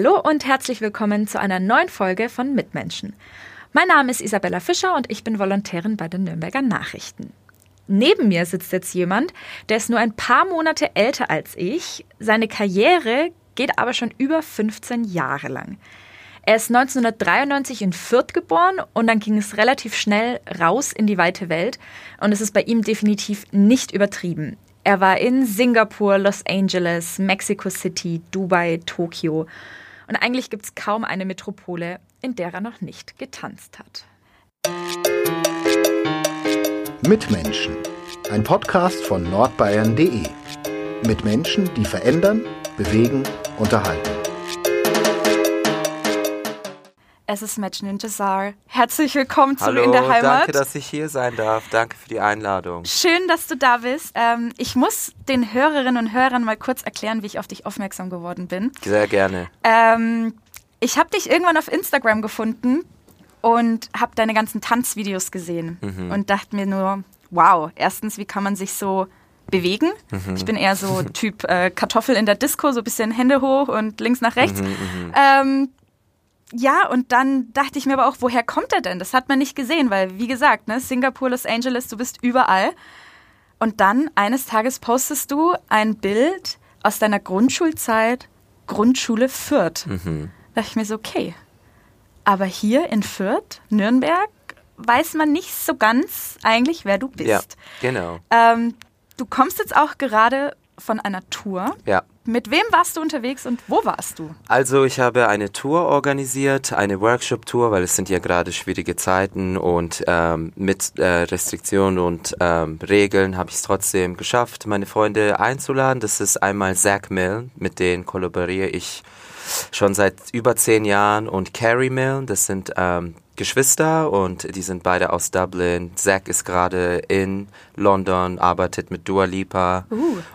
Hallo und herzlich willkommen zu einer neuen Folge von Mitmenschen. Mein Name ist Isabella Fischer und ich bin Volontärin bei den Nürnberger Nachrichten. Neben mir sitzt jetzt jemand, der ist nur ein paar Monate älter als ich. Seine Karriere geht aber schon über 15 Jahre lang. Er ist 1993 in Fürth geboren und dann ging es relativ schnell raus in die weite Welt und es ist bei ihm definitiv nicht übertrieben. Er war in Singapur, Los Angeles, Mexico City, Dubai, Tokio. Und eigentlich gibt es kaum eine Metropole, in der er noch nicht getanzt hat. Mitmenschen. Ein Podcast von nordbayern.de. Mit Menschen, die verändern, bewegen, unterhalten. Es ist Matchen Jazar. Herzlich willkommen zu Hallo, In der Heimat. danke, dass ich hier sein darf. Danke für die Einladung. Schön, dass du da bist. Ähm, ich muss den Hörerinnen und Hörern mal kurz erklären, wie ich auf dich aufmerksam geworden bin. Sehr gerne. Ähm, ich habe dich irgendwann auf Instagram gefunden und habe deine ganzen Tanzvideos gesehen Mhm. und dachte mir nur, wow, erstens, wie kann man sich so bewegen? Mhm. Ich bin eher so Typ äh, Kartoffel in der Disco, so ein bisschen Hände hoch und links nach Mhm, rechts. Ähm, ja, und dann dachte ich mir aber auch, woher kommt er denn? Das hat man nicht gesehen, weil, wie gesagt, ne, Singapur, Los Angeles, du bist überall. Und dann eines Tages postest du ein Bild aus deiner Grundschulzeit, Grundschule Fürth. Mhm. Da dachte ich mir so, okay. Aber hier in Fürth, Nürnberg, weiß man nicht so ganz eigentlich, wer du bist. Ja, genau. Ähm, du kommst jetzt auch gerade von einer Tour. Ja. Mit wem warst du unterwegs und wo warst du? Also ich habe eine Tour organisiert, eine Workshop-Tour, weil es sind ja gerade schwierige Zeiten und ähm, mit äh, Restriktionen und ähm, Regeln habe ich es trotzdem geschafft, meine Freunde einzuladen. Das ist einmal Zach Milne, mit denen kollaboriere ich schon seit über zehn Jahren und Carrie Milne, das sind ähm, Geschwister und die sind beide aus Dublin. Zach ist gerade in London, arbeitet mit Dua Lipa.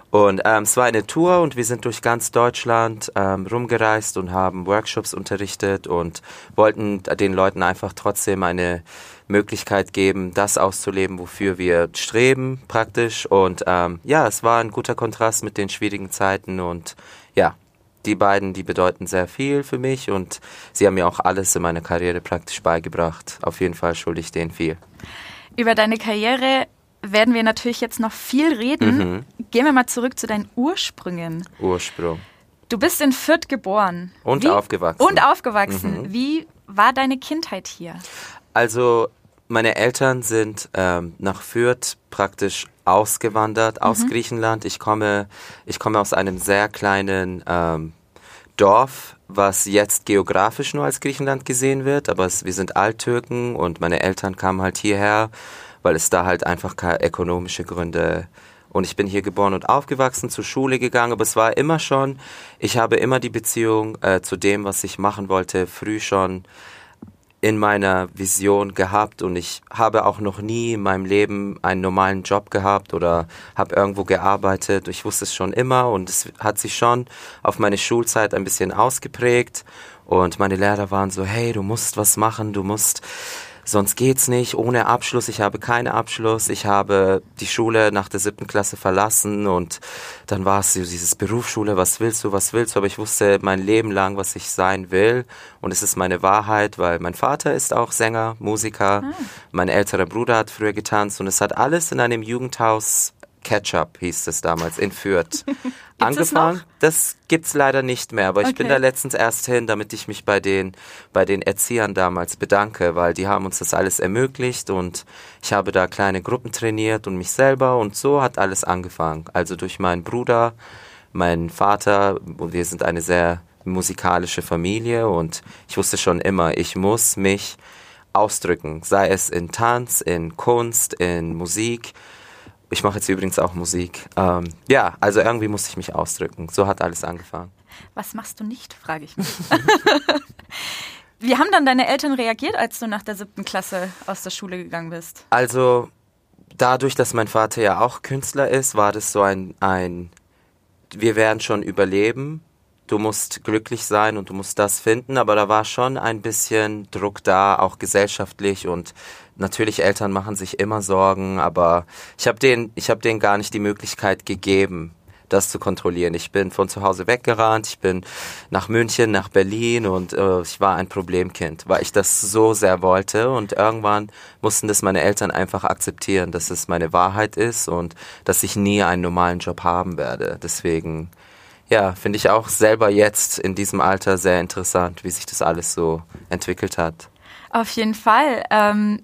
Und ähm, es war eine Tour und wir sind durch ganz Deutschland ähm, rumgereist und haben Workshops unterrichtet und wollten den Leuten einfach trotzdem eine Möglichkeit geben, das auszuleben, wofür wir streben praktisch. Und ähm, ja, es war ein guter Kontrast mit den schwierigen Zeiten und die beiden, die bedeuten sehr viel für mich und sie haben mir auch alles in meiner Karriere praktisch beigebracht. Auf jeden Fall schulde ich denen viel. Über deine Karriere werden wir natürlich jetzt noch viel reden. Mhm. Gehen wir mal zurück zu deinen Ursprüngen. Ursprung. Du bist in Fürth geboren. Und Wie- aufgewachsen. Mhm. Und aufgewachsen. Wie war deine Kindheit hier? Also meine Eltern sind ähm, nach Fürth praktisch ausgewandert aus Griechenland. Ich komme, ich komme aus einem sehr kleinen ähm, Dorf, was jetzt geografisch nur als Griechenland gesehen wird, aber es, wir sind Alttürken und meine Eltern kamen halt hierher, weil es da halt einfach keine ökonomische Gründe und ich bin hier geboren und aufgewachsen, zur Schule gegangen, aber es war immer schon, ich habe immer die Beziehung äh, zu dem, was ich machen wollte, früh schon in meiner Vision gehabt und ich habe auch noch nie in meinem Leben einen normalen Job gehabt oder habe irgendwo gearbeitet. Ich wusste es schon immer und es hat sich schon auf meine Schulzeit ein bisschen ausgeprägt und meine Lehrer waren so, hey, du musst was machen, du musst sonst geht's nicht, ohne Abschluss. Ich habe keinen Abschluss. Ich habe die Schule nach der siebten Klasse verlassen und dann war es so dieses Berufsschule, was willst du, was willst du? Aber ich wusste mein Leben lang, was ich sein will. Und es ist meine Wahrheit, weil mein Vater ist auch Sänger, Musiker, mein älterer Bruder hat früher getanzt. Und es hat alles in einem Jugendhaus Ketchup hieß es damals in Fürth. Angefangen. noch? Das gibt's leider nicht mehr, aber ich bin Okay. da letztens erst hin, damit ich mich bei den bei den Erziehern damals bedanke, weil die haben uns das alles ermöglicht und ich habe da kleine Gruppen trainiert und mich selber und so hat alles angefangen. Also durch meinen Bruder, meinen Vater, wir sind eine sehr musikalische Familie und ich wusste schon immer, ich muss mich ausdrücken, sei es in Tanz, in Kunst, in Musik. Ich mache jetzt übrigens auch Musik. Ähm, ja, also irgendwie musste ich mich ausdrücken. So hat alles angefangen. Was machst du nicht, frage ich mich. Wie haben dann deine Eltern reagiert, als du nach der siebten Klasse aus der Schule gegangen bist? Also dadurch, dass mein Vater ja auch Künstler ist, war das so ein, ein wir werden schon überleben. Du musst glücklich sein und du musst das finden, aber da war schon ein bisschen Druck da, auch gesellschaftlich und natürlich Eltern machen sich immer Sorgen, aber ich habe denen, ich habe denen gar nicht die Möglichkeit gegeben, das zu kontrollieren. Ich bin von zu Hause weggerannt, ich bin nach München, nach Berlin und äh, ich war ein Problemkind, weil ich das so sehr wollte und irgendwann mussten das meine Eltern einfach akzeptieren, dass es meine Wahrheit ist und dass ich nie einen normalen Job haben werde. Deswegen, ja, finde ich auch selber jetzt in diesem Alter sehr interessant, wie sich das alles so entwickelt hat. Auf jeden Fall. Ähm,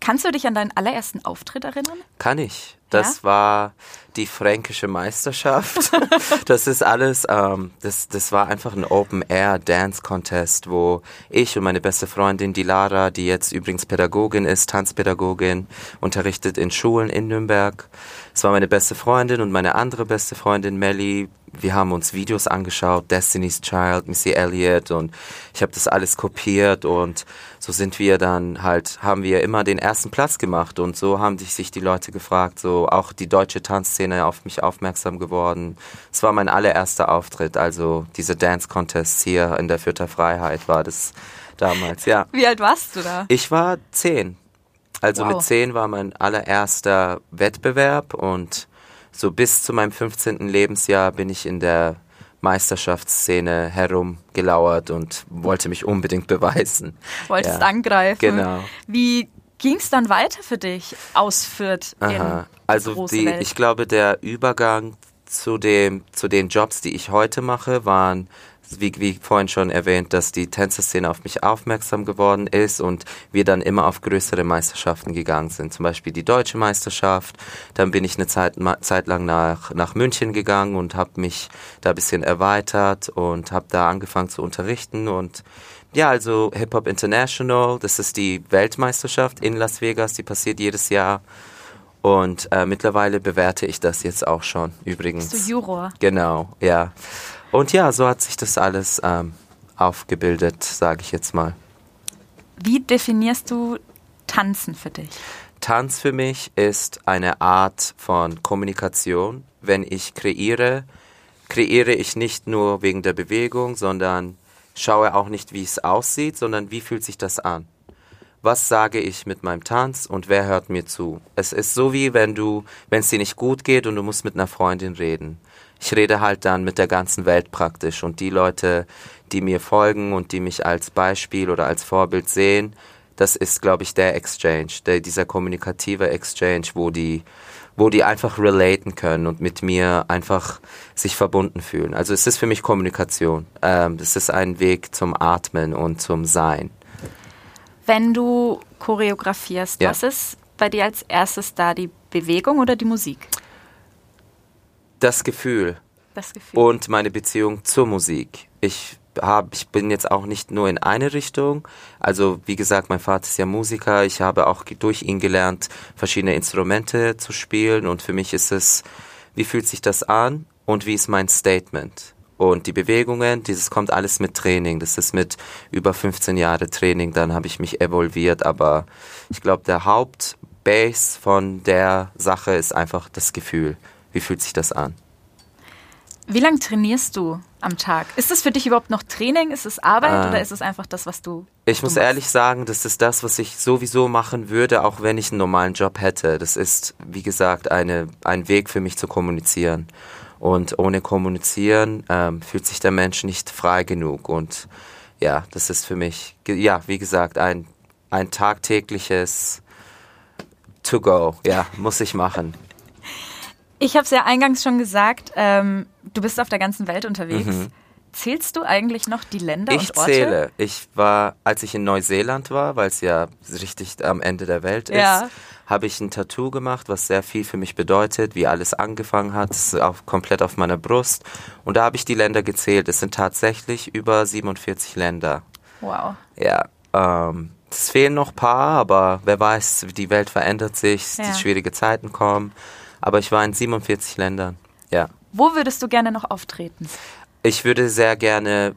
kannst du dich an deinen allerersten Auftritt erinnern? Kann ich. Das ja? war die fränkische Meisterschaft. das ist alles, ähm, das, das war einfach ein Open-Air-Dance-Contest, wo ich und meine beste Freundin, die Lara, die jetzt übrigens Pädagogin ist, Tanzpädagogin, unterrichtet in Schulen in Nürnberg. Es war meine beste Freundin und meine andere beste Freundin, Melly, wir haben uns Videos angeschaut, Destiny's Child, Missy Elliott und ich habe das alles kopiert und so sind wir dann halt, haben wir immer den ersten Platz gemacht und so haben sich die Leute gefragt, so auch die deutsche Tanzszene auf mich aufmerksam geworden. Es war mein allererster Auftritt, also diese Dance Contests hier in der Fürther Freiheit war das damals, ja. Wie alt warst du da? Ich war zehn. Also wow. mit zehn war mein allererster Wettbewerb und so bis zu meinem 15. Lebensjahr bin ich in der Meisterschaftsszene herumgelauert und wollte mich unbedingt beweisen. Wolltest ja. angreifen. Genau. Wie ging es dann weiter für dich aus Fürth Aha. Also die, ich glaube, der Übergang zu dem zu den Jobs, die ich heute mache, waren wie, wie vorhin schon erwähnt, dass die Tänzerszene auf mich aufmerksam geworden ist und wir dann immer auf größere Meisterschaften gegangen sind. Zum Beispiel die deutsche Meisterschaft. Dann bin ich eine Zeit, Zeit lang nach, nach München gegangen und habe mich da ein bisschen erweitert und habe da angefangen zu unterrichten und ja, also Hip Hop International, das ist die Weltmeisterschaft in Las Vegas, die passiert jedes Jahr. Und äh, mittlerweile bewerte ich das jetzt auch schon, übrigens. Bist du Juror? Genau, ja. Und ja, so hat sich das alles ähm, aufgebildet, sage ich jetzt mal. Wie definierst du Tanzen für dich? Tanz für mich ist eine Art von Kommunikation. Wenn ich kreiere, kreiere ich nicht nur wegen der Bewegung, sondern schaue auch nicht, wie es aussieht, sondern wie fühlt sich das an. Was sage ich mit meinem Tanz und wer hört mir zu? Es ist so wie wenn du, wenn es dir nicht gut geht und du musst mit einer Freundin reden ich rede halt dann mit der ganzen Welt praktisch und die Leute, die mir folgen und die mich als Beispiel oder als Vorbild sehen, das ist, glaube ich, der Exchange, der, dieser kommunikative Exchange, wo die, wo die einfach relaten können und mit mir einfach sich verbunden fühlen. Also es ist für mich Kommunikation. Ähm, es ist ein Weg zum Atmen und zum Sein. Wenn du choreografierst, ja. was ist bei dir als erstes da, die Bewegung oder die Musik? Das Gefühl. Das Gefühl. Und meine Beziehung zur Musik. Ich hab, ich bin jetzt auch nicht nur in eine Richtung. Also wie gesagt, mein Vater ist ja Musiker. Ich habe auch durch ihn gelernt, verschiedene Instrumente zu spielen. Und für mich ist es, wie fühlt sich das an und wie ist mein Statement? Und die Bewegungen, dieses kommt alles mit Training. Das ist mit über 15 Jahre Training. Dann habe ich mich evolviert. Aber ich glaube, der Hauptbase von der Sache ist einfach das Gefühl. Wie fühlt sich das an? Wie lange trainierst du am Tag? Ist das für dich überhaupt noch Training? Ist es Arbeit äh, oder ist es einfach das, was du. Ich muss machst? ehrlich sagen, das ist das, was ich sowieso machen würde, auch wenn ich einen normalen Job hätte. Das ist, wie gesagt, eine, ein Weg für mich zu kommunizieren. Und ohne Kommunizieren ähm, fühlt sich der Mensch nicht frei genug. Und ja, das ist für mich, ja, wie gesagt, ein, ein tagtägliches To-Go. Ja, muss ich machen. Ich habe es ja eingangs schon gesagt, ähm, du bist auf der ganzen Welt unterwegs. Mhm. Zählst du eigentlich noch die Länder ich und Orte? Ich zähle. Ich war, als ich in Neuseeland war, weil es ja richtig am Ende der Welt ist, ja. habe ich ein Tattoo gemacht, was sehr viel für mich bedeutet, wie alles angefangen hat, auch komplett auf meiner Brust. Und da habe ich die Länder gezählt. Es sind tatsächlich über 47 Länder. Wow. Ja. Ähm, es fehlen noch ein paar, aber wer weiß, die Welt verändert sich, ja. die schwierige Zeiten kommen. Aber ich war in 47 Ländern, ja. Wo würdest du gerne noch auftreten? Ich würde sehr gerne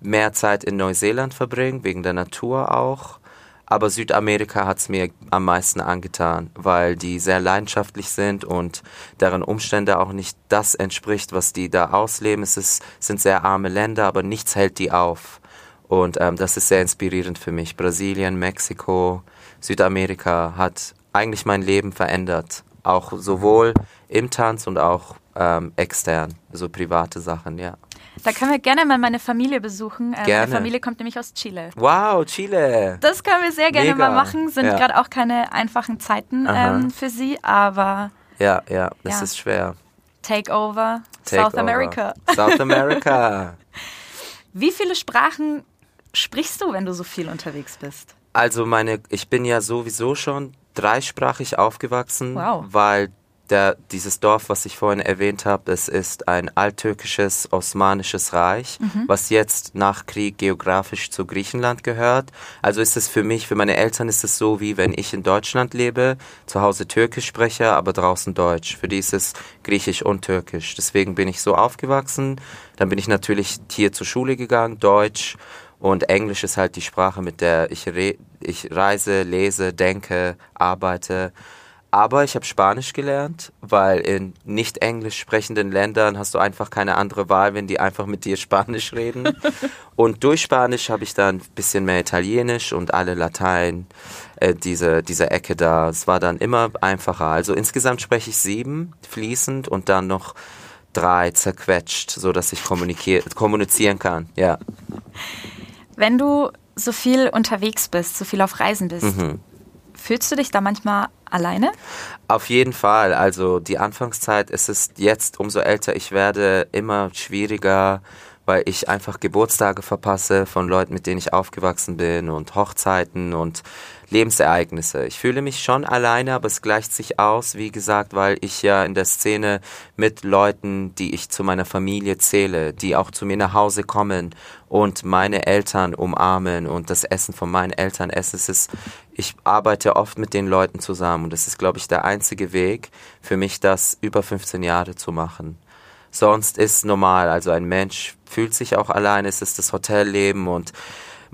mehr Zeit in Neuseeland verbringen, wegen der Natur auch. Aber Südamerika hat es mir am meisten angetan, weil die sehr leidenschaftlich sind und deren Umstände auch nicht das entspricht, was die da ausleben. Es ist, sind sehr arme Länder, aber nichts hält die auf. Und ähm, das ist sehr inspirierend für mich. Brasilien, Mexiko, Südamerika hat eigentlich mein Leben verändert. Auch sowohl im Tanz und auch ähm, extern, so private Sachen, ja. Da können wir gerne mal meine Familie besuchen. Äh, Gerne. Meine Familie kommt nämlich aus Chile. Wow, Chile. Das können wir sehr gerne Mega. mal machen. Sind Ja. gerade auch keine einfachen Zeiten ähm, für sie, aber Ja, ja, das Ja. ist schwer. Takeover, South Takeover. America. South America. Wie viele Sprachen sprichst du, wenn du so viel unterwegs bist? Also meine, ich bin ja sowieso schon dreisprachig aufgewachsen, Wow. weil der, dieses Dorf, was ich vorhin erwähnt habe, es ist ein alttürkisches Osmanisches Reich, was jetzt nach Krieg geografisch zu Griechenland gehört. Also ist es für mich, für meine Eltern ist es so, wie wenn ich in Deutschland lebe, zu Hause Türkisch spreche, aber draußen Deutsch. Für die ist es Griechisch und Türkisch. Deswegen bin ich so aufgewachsen. Dann bin ich natürlich hier zur Schule gegangen, Deutsch. Und Englisch ist halt die Sprache, mit der ich, re ich reise, lese, denke, arbeite. Aber ich habe Spanisch gelernt, weil in nicht englisch sprechenden Ländern hast du einfach keine andere Wahl, wenn die einfach mit dir Spanisch reden. und durch Spanisch habe ich dann ein bisschen mehr Italienisch und alle Latein, äh, diese, diese Ecke da. Es war dann immer einfacher. Also insgesamt spreche ich sieben fließend und dann noch drei zerquetscht, so dass ich kommunizier- kommunizieren kann. Ja. Wenn du so viel unterwegs bist, so viel auf Reisen bist, Mhm. fühlst du dich da manchmal alleine? Auf jeden Fall. Also die Anfangszeit ist es jetzt, umso älter ich werde, immer schwieriger, weil ich einfach Geburtstage verpasse von Leuten, mit denen ich aufgewachsen bin und Hochzeiten und Lebensereignisse. Ich fühle mich schon alleine, aber es gleicht sich aus, wie gesagt, weil ich ja in der Szene mit Leuten, die ich zu meiner Familie zähle, die auch zu mir nach Hause kommen und meine Eltern umarmen und das Essen von meinen Eltern essen. Es ist, ich arbeite oft mit den Leuten zusammen und das ist, glaube ich, der einzige Weg für mich, das über 15 Jahre zu machen. Sonst ist normal, also ein Mensch fühlt sich auch allein, es ist das Hotelleben und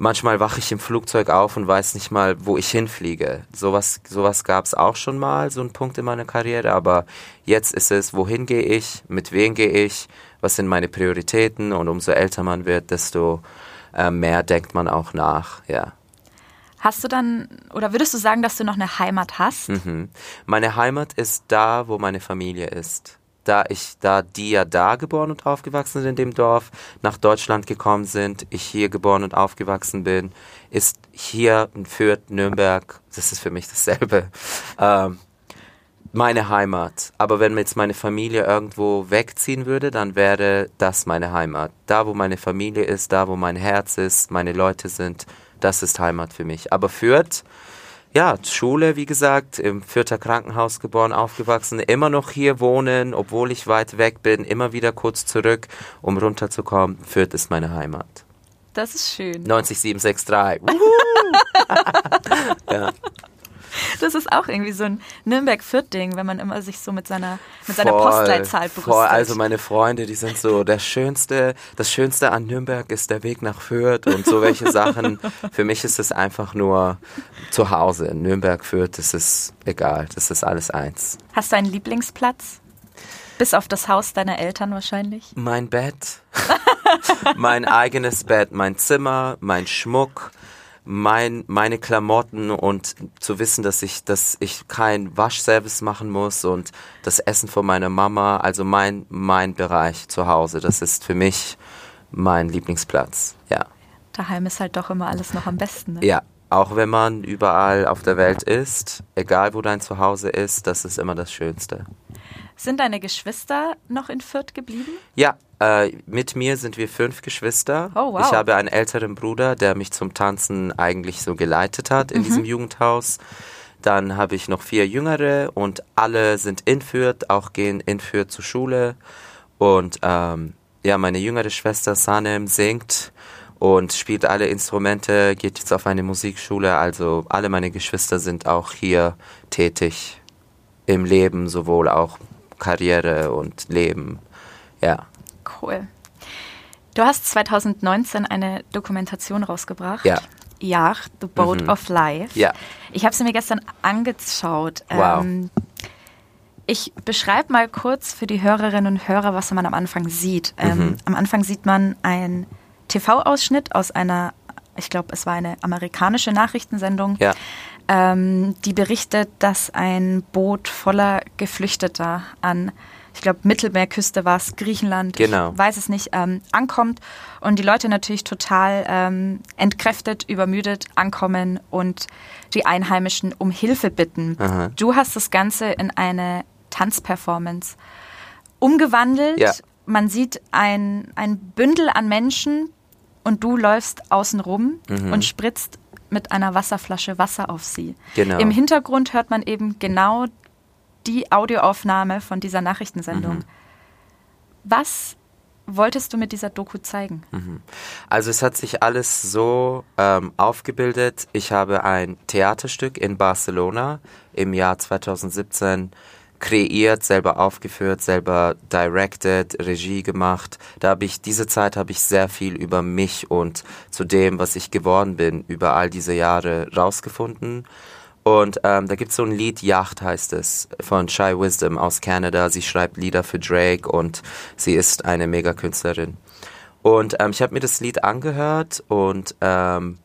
manchmal wache ich im Flugzeug auf und weiß nicht mal, wo ich hinfliege. Sowas, sowas gab es auch schon mal, so ein Punkt in meiner Karriere, aber jetzt ist es, wohin gehe ich, mit wem gehe ich, was sind meine Prioritäten und umso älter man wird, desto äh, mehr denkt man auch nach, ja. Hast du dann, oder würdest du sagen, dass du noch eine Heimat hast? Mhm. Meine Heimat ist da, wo meine Familie ist. Da ich, da die ja da geboren und aufgewachsen sind in dem Dorf, nach Deutschland gekommen sind, ich hier geboren und aufgewachsen bin, ist hier in Fürth, Nürnberg, das ist für mich dasselbe, ähm, meine Heimat. Aber wenn jetzt meine Familie irgendwo wegziehen würde, dann wäre das meine Heimat. Da, wo meine Familie ist, da, wo mein Herz ist, meine Leute sind, das ist Heimat für mich. Aber Fürth, ja, Schule, wie gesagt, im Fürther Krankenhaus geboren, aufgewachsen, immer noch hier wohnen, obwohl ich weit weg bin, immer wieder kurz zurück, um runterzukommen. Fürth ist meine Heimat. Das ist schön. 90763. ja, Das ist auch irgendwie so ein Nürnberg-Fürth-Ding, wenn man immer sich so mit seiner, mit seiner voll, Postleitzahl brüstet. voll. Also meine Freunde, die sind so, der schönste, das Schönste an Nürnberg ist der Weg nach Fürth und so welche Sachen. Für mich ist es einfach nur zu Hause. Nürnberg, Fürth, das ist egal. Das ist alles eins. Hast du einen Lieblingsplatz? Bis auf das Haus deiner Eltern wahrscheinlich? Mein Bett, mein eigenes Bett, mein Zimmer, mein Schmuck, mein, meine Klamotten und zu wissen, dass ich, dass ich kein Waschservice machen muss und das Essen von meiner Mama, also mein, mein Bereich zu Hause, das ist für mich mein Lieblingsplatz. Ja. Daheim ist halt doch immer alles noch am besten. Ne? Ja. Auch wenn man überall auf der Welt ist, egal wo dein Zuhause ist, das ist immer das Schönste. Sind deine Geschwister noch in Fürth geblieben? Ja, äh, mit mir sind wir fünf Geschwister. Oh, wow. Ich habe einen älteren Bruder, der mich zum Tanzen eigentlich so geleitet hat Mhm. in diesem Jugendhaus. Dann habe ich noch vier Jüngere und alle sind in Fürth, auch gehen in Fürth zur Schule. Und ähm, ja, meine jüngere Schwester Sanem singt und spielt alle Instrumente, geht jetzt auf eine Musikschule. Also alle meine Geschwister sind auch hier tätig im Leben, sowohl auch Karriere und Leben. Ja. Cool. Du hast 2019 eine Dokumentation rausgebracht. Ja. Ja, The Boat of Life. Ja. Ich habe sie mir gestern angeschaut. Wow. Ähm, ich beschreibe mal kurz für die Hörerinnen und Hörer, was man am Anfang sieht. Mhm. Ähm, am Anfang sieht man einen TV-Ausschnitt aus einer, ich glaube, es war eine amerikanische Nachrichtensendung. Ja. ähm, die berichtet, dass ein Boot voller Geflüchteter an ich glaube, Mittelmeerküste war es, Griechenland, genau. ich weiß es nicht, ähm, ankommt und die Leute natürlich total ähm, entkräftet, übermüdet ankommen und die Einheimischen um Hilfe bitten. Aha. Du hast das Ganze in eine Tanzperformance umgewandelt. Ja. Man sieht ein, ein Bündel an Menschen und du läufst außen rum Mhm. und spritzt mit einer Wasserflasche Wasser auf sie. Genau. Im Hintergrund hört man eben genau die Audioaufnahme von dieser Nachrichtensendung. Mhm. Was wolltest du mit dieser Doku zeigen? Also es hat sich alles so ähm, aufgebildet. Ich habe ein Theaterstück in Barcelona im Jahr 2017 kreiert, selber aufgeführt, selber directed, Regie gemacht. Da habe ich diese Zeit habe ich sehr viel über mich und zu dem, was ich geworden bin, über all diese Jahre rausgefunden. Und ähm, da gibt es so ein Lied, Yacht heißt es, von Shy Wisdom aus Kanada. Sie schreibt Lieder für Drake und sie ist eine Megakünstlerin. Und ähm, ich habe mir das Lied angehört und ähm,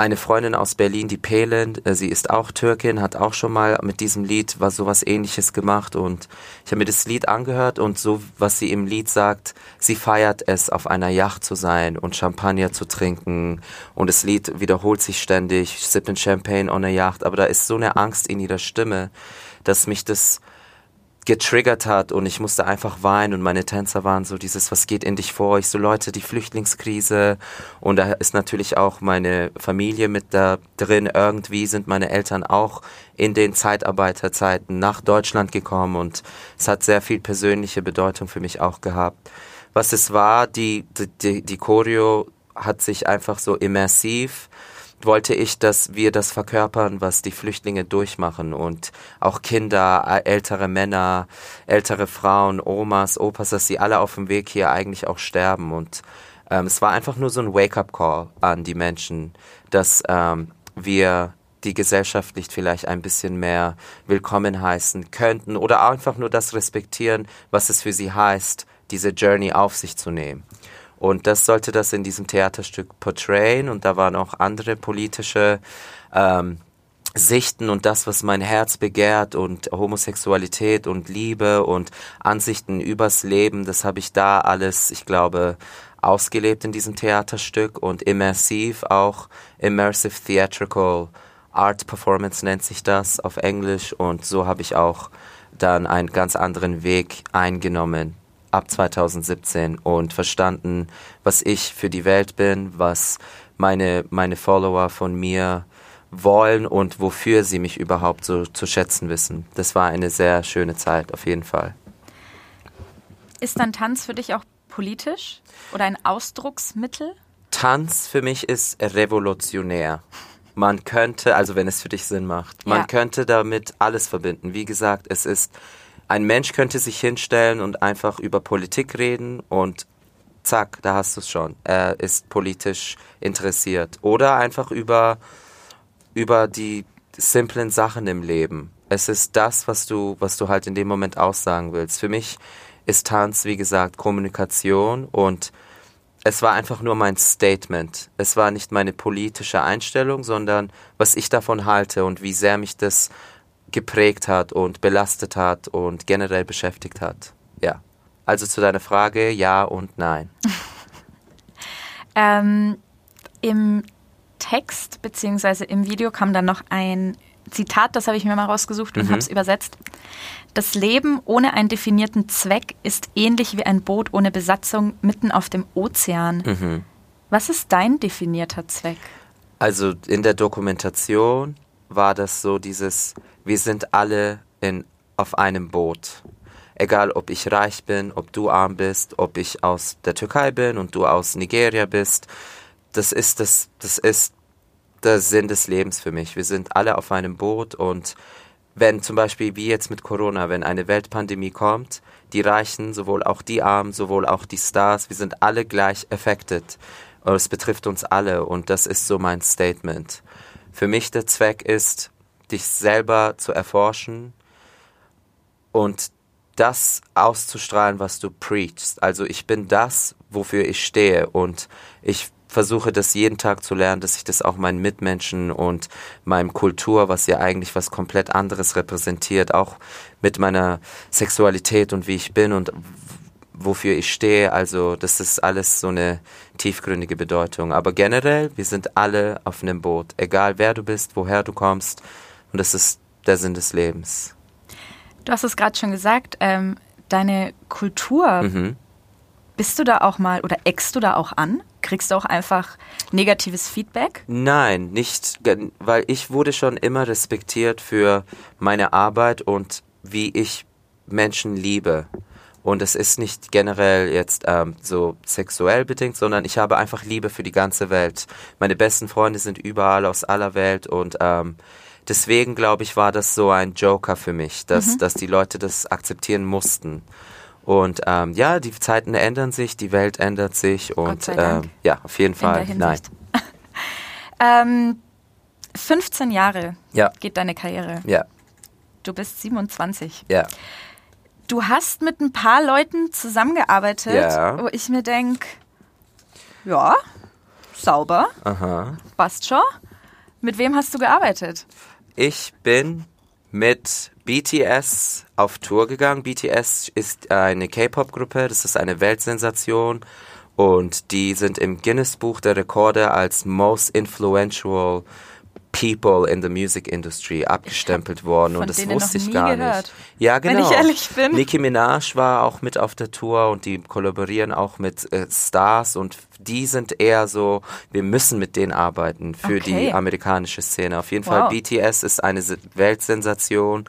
eine Freundin aus Berlin, die Pelin, äh, sie ist auch Türkin, hat auch schon mal mit diesem Lied was sowas ähnliches gemacht und ich habe mir das Lied angehört und so, was sie im Lied sagt, sie feiert es, auf einer Yacht zu sein und Champagner zu trinken und das Lied wiederholt sich ständig, sipping Champagne on a Yacht, aber da ist so eine Angst in ihrer Stimme, dass mich das getriggert hat und ich musste einfach weinen und meine Tänzer waren so dieses, was geht in dich vor? Ich so, Leute, die Flüchtlingskrise und da ist natürlich auch meine Familie mit da drin. Irgendwie sind meine Eltern auch in den Zeitarbeiterzeiten nach Deutschland gekommen und es hat sehr viel persönliche Bedeutung für mich auch gehabt. Was es war, die, die, die Choreo hat sich einfach so immersiv wollte ich, dass wir das verkörpern, was die Flüchtlinge durchmachen und auch Kinder, äh, ältere Männer, ältere Frauen, Omas, Opas, dass sie alle auf dem Weg hier eigentlich auch sterben und ähm, es war einfach nur so ein Wake-up-Call an die Menschen, dass ähm, wir die gesellschaftlich vielleicht ein bisschen mehr willkommen heißen könnten oder einfach nur das respektieren, was es für sie heißt, diese Journey auf sich zu nehmen. Und das sollte das in diesem Theaterstück portrayen. Und da waren auch andere politische ähm, Sichten und das, was mein Herz begehrt und Homosexualität und Liebe und Ansichten übers Leben, das habe ich da alles, ich glaube, ausgelebt in diesem Theaterstück und immersiv auch, immersive theatrical art performance nennt sich das auf Englisch und so habe ich auch dann einen ganz anderen Weg eingenommen ab 2017 und verstanden, was ich für die Welt bin, was meine, meine Follower von mir wollen und wofür sie mich überhaupt so zu schätzen wissen. Das war eine sehr schöne Zeit, auf jeden Fall. Ist dann Tanz für dich auch politisch oder ein Ausdrucksmittel? Tanz für mich ist revolutionär. Man könnte, also wenn es für dich Sinn macht, man Ja. könnte damit alles verbinden. Wie gesagt, es ist, ein Mensch könnte sich hinstellen und einfach über Politik reden und zack, da hast du es schon. Er ist politisch interessiert. Oder einfach über, über die simplen Sachen im Leben. Es ist das, was du, was du halt in dem Moment aussagen willst. Für mich ist Tanz, wie gesagt, Kommunikation und es war einfach nur mein Statement. Es war nicht meine politische Einstellung, sondern was ich davon halte und wie sehr mich das geprägt hat und belastet hat und generell beschäftigt hat. Ja. Also zu deiner Frage, ja und nein. Ähm, Im Text beziehungsweise im Video kam dann noch ein Zitat, das habe ich mir mal rausgesucht und Mhm. habe es übersetzt. Das Leben ohne einen definierten Zweck ist ähnlich wie ein Boot ohne Besatzung mitten auf dem Ozean. Mhm. Was ist dein definierter Zweck? Also in der Dokumentation war das so dieses, wir sind alle in, auf einem Boot. Egal, ob ich reich bin, ob du arm bist, ob ich aus der Türkei bin und du aus Nigeria bist. Das ist das, das ist der Sinn des Lebens für mich. Wir sind alle auf einem Boot und wenn zum Beispiel wie jetzt mit Corona, wenn eine Weltpandemie kommt, die Reichen, sowohl auch die Armen, sowohl auch die Stars, wir sind alle gleich affected. Es betrifft uns alle und das ist so mein Statement. Für mich der Zweck ist, dich selber zu erforschen und das auszustrahlen, was du preachst. Also ich bin das, wofür ich stehe. Und ich versuche das jeden Tag zu lernen, dass ich das auch meinen Mitmenschen und meinem Kultur, was ja eigentlich was komplett anderes repräsentiert, auch mit meiner Sexualität und wie ich bin und wofür ich stehe. Also das ist alles so eine tiefgründige Bedeutung. Aber generell, wir sind alle auf einem Boot, egal wer du bist, woher du kommst. Und das ist der Sinn des Lebens. Du hast es gerade schon gesagt, ähm, deine Kultur. Mhm. Bist du da auch mal oder eckst du da auch an? Kriegst du auch einfach negatives Feedback? Nein, nicht, weil ich wurde schon immer respektiert für meine Arbeit und wie ich Menschen liebe. Und es ist nicht generell jetzt ähm, so sexuell bedingt, sondern ich habe einfach Liebe für die ganze Welt. Meine besten Freunde sind überall aus aller Welt und ähm, deswegen glaube ich, war das so ein Joker für mich, dass, mhm. dass die Leute das akzeptieren mussten. Und ähm, ja, die Zeiten ändern sich, die Welt ändert sich und äh, ja, auf jeden Fall. Nein. ähm, 15 Jahre ja. geht deine Karriere. Ja. Du bist 27. Ja. Du hast mit ein paar Leuten zusammengearbeitet, ja. wo ich mir denke, ja, sauber, Aha. passt schon. Mit wem hast du gearbeitet? Ich bin mit BTS auf Tour gegangen. BTS ist eine K-Pop-Gruppe, das ist eine Weltsensation und die sind im Guinness Buch der Rekorde als Most Influential People in the Music Industry abgestempelt worden und das wusste ich gar gehört, nicht. Ja, genau. Wenn ich ehrlich bin. Nicki Minaj war auch mit auf der Tour und die kollaborieren auch mit äh, Stars und die sind eher so, wir müssen mit denen arbeiten für okay. die amerikanische Szene. Auf jeden wow. Fall BTS ist eine Weltsensation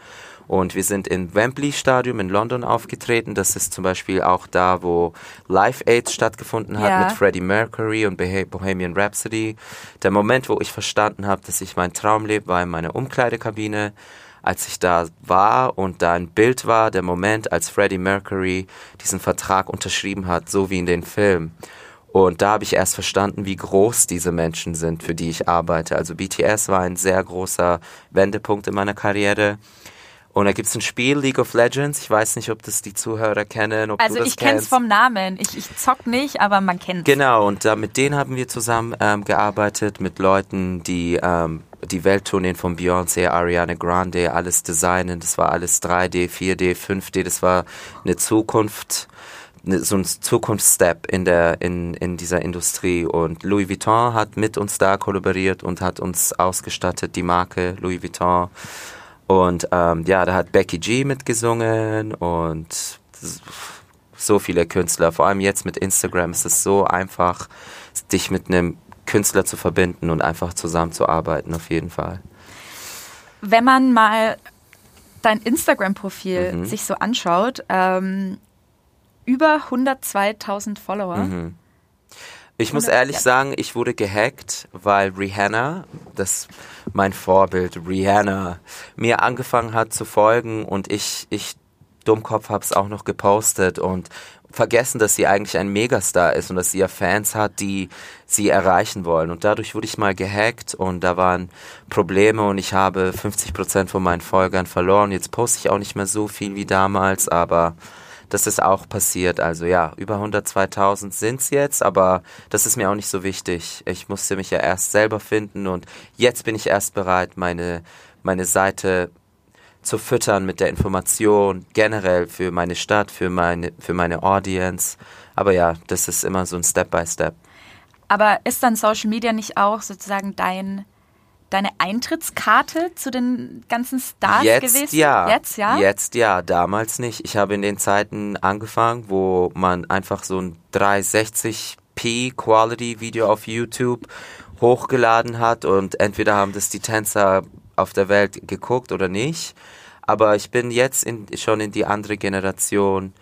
und wir sind im Wembley Stadium in London aufgetreten. Das ist zum Beispiel auch da, wo Live Aid stattgefunden hat ja. mit Freddie Mercury und Bohemian Rhapsody. Der Moment, wo ich verstanden habe, dass ich mein Traum lebe, war in meiner Umkleidekabine als ich da war und da ein Bild war, der Moment, als Freddie Mercury diesen Vertrag unterschrieben hat, so wie in den Film. Und da habe ich erst verstanden, wie groß diese Menschen sind, für die ich arbeite. Also BTS war ein sehr großer Wendepunkt in meiner Karriere. Und da gibt es ein Spiel, League of Legends. Ich weiß nicht, ob das die Zuhörer kennen. Also ich kenne es vom Namen. Ich, ich zock nicht, aber man kennt es. Genau, und da, mit denen haben wir zusammen ähm, gearbeitet, mit Leuten, die ähm, die Welttourneen von Beyoncé, Ariana Grande, alles designen. Das war alles 3D, 4D, 5D. Das war eine Zukunft ne, so ein Zukunftsstep in der in, in dieser Industrie und Louis Vuitton hat mit uns da kollaboriert und hat uns ausgestattet die Marke Louis Vuitton und ähm, ja, da hat Becky G mitgesungen und so viele Künstler. Vor allem jetzt mit Instagram ist es so einfach, dich mit einem Künstler zu verbinden und einfach zusammenzuarbeiten, auf jeden Fall. Wenn man mal dein Instagram-Profil mhm. sich so anschaut, ähm, über 102.000 Follower. Mhm. Ich muss ehrlich sagen, ich wurde gehackt, weil Rihanna, das mein Vorbild, Rihanna, mir angefangen hat zu folgen und ich, ich Dummkopf habe es auch noch gepostet und vergessen, dass sie eigentlich ein Megastar ist und dass sie ja Fans hat, die sie erreichen wollen. Und dadurch wurde ich mal gehackt und da waren Probleme und ich habe 50 Prozent von meinen Folgern verloren. Jetzt poste ich auch nicht mehr so viel wie damals, aber das ist auch passiert. Also ja, über 102.000 sind es jetzt, aber das ist mir auch nicht so wichtig. Ich musste mich ja erst selber finden und jetzt bin ich erst bereit, meine, meine Seite zu füttern mit der Information generell für meine Stadt, für meine, für meine Audience. Aber ja, das ist immer so ein Step by Step. Aber ist dann Social Media nicht auch sozusagen dein deine Eintrittskarte zu den ganzen Stars Jetzt gewesen? Ja. Jetzt ja. Jetzt ja, damals nicht. Ich habe in den Zeiten angefangen, wo man einfach so ein 360p Quality Video auf YouTube hochgeladen hat und entweder haben das die Tänzer auf der Welt geguckt oder nicht. Aber ich bin jetzt in, schon in die andere Generation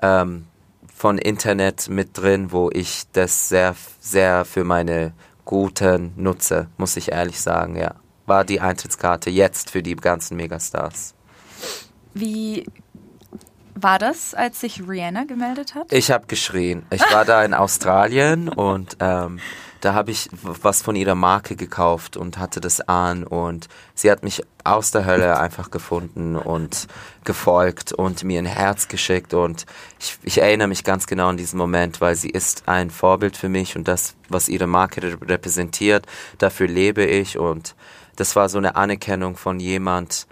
ähm, von Internet mit drin, wo ich das sehr, sehr für meine guten nutze, muss ich ehrlich sagen, ja. War die Eintrittskarte jetzt für die ganzen Megastars. Wie war das, als sich Rihanna gemeldet hat? Ich habe geschrien. Ich war da in Australien und ähm, da habe ich was von ihrer Marke gekauft und hatte das an und sie hat mich aus der Hölle einfach gefunden und gefolgt und mir ein Herz geschickt und ich, ich erinnere mich ganz genau an diesen Moment, weil sie ist ein Vorbild für mich und das, was ihre Marke repräsentiert, dafür lebe ich und das war so eine Anerkennung von jemand,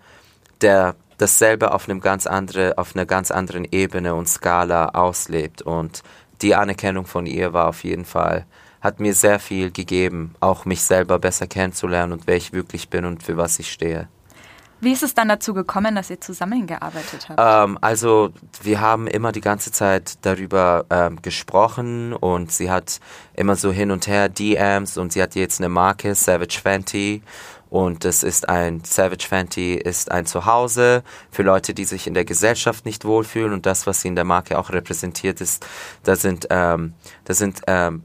der dasselbe auf einem ganz andere, auf einer ganz anderen Ebene und Skala auslebt und die Anerkennung von ihr war auf jeden Fall hat mir sehr viel gegeben, auch mich selber besser kennenzulernen und wer ich wirklich bin und für was ich stehe. Wie ist es dann dazu gekommen, dass ihr zusammengearbeitet habt? Ähm, also wir haben immer die ganze Zeit darüber ähm, gesprochen und sie hat immer so hin und her DMs und sie hat jetzt eine Marke, Savage Fenty. Und das ist ein, Savage Fenty ist ein Zuhause für Leute, die sich in der Gesellschaft nicht wohlfühlen. Und das, was sie in der Marke auch repräsentiert ist, da sind, ähm, da sind ähm,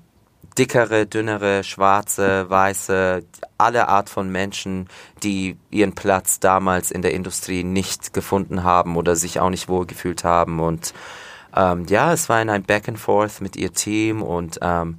dickere, dünnere, schwarze, weiße, alle Art von Menschen, die ihren Platz damals in der Industrie nicht gefunden haben oder sich auch nicht wohlgefühlt haben. Und ähm, ja, es war ein Back and Forth mit ihr Team und ähm,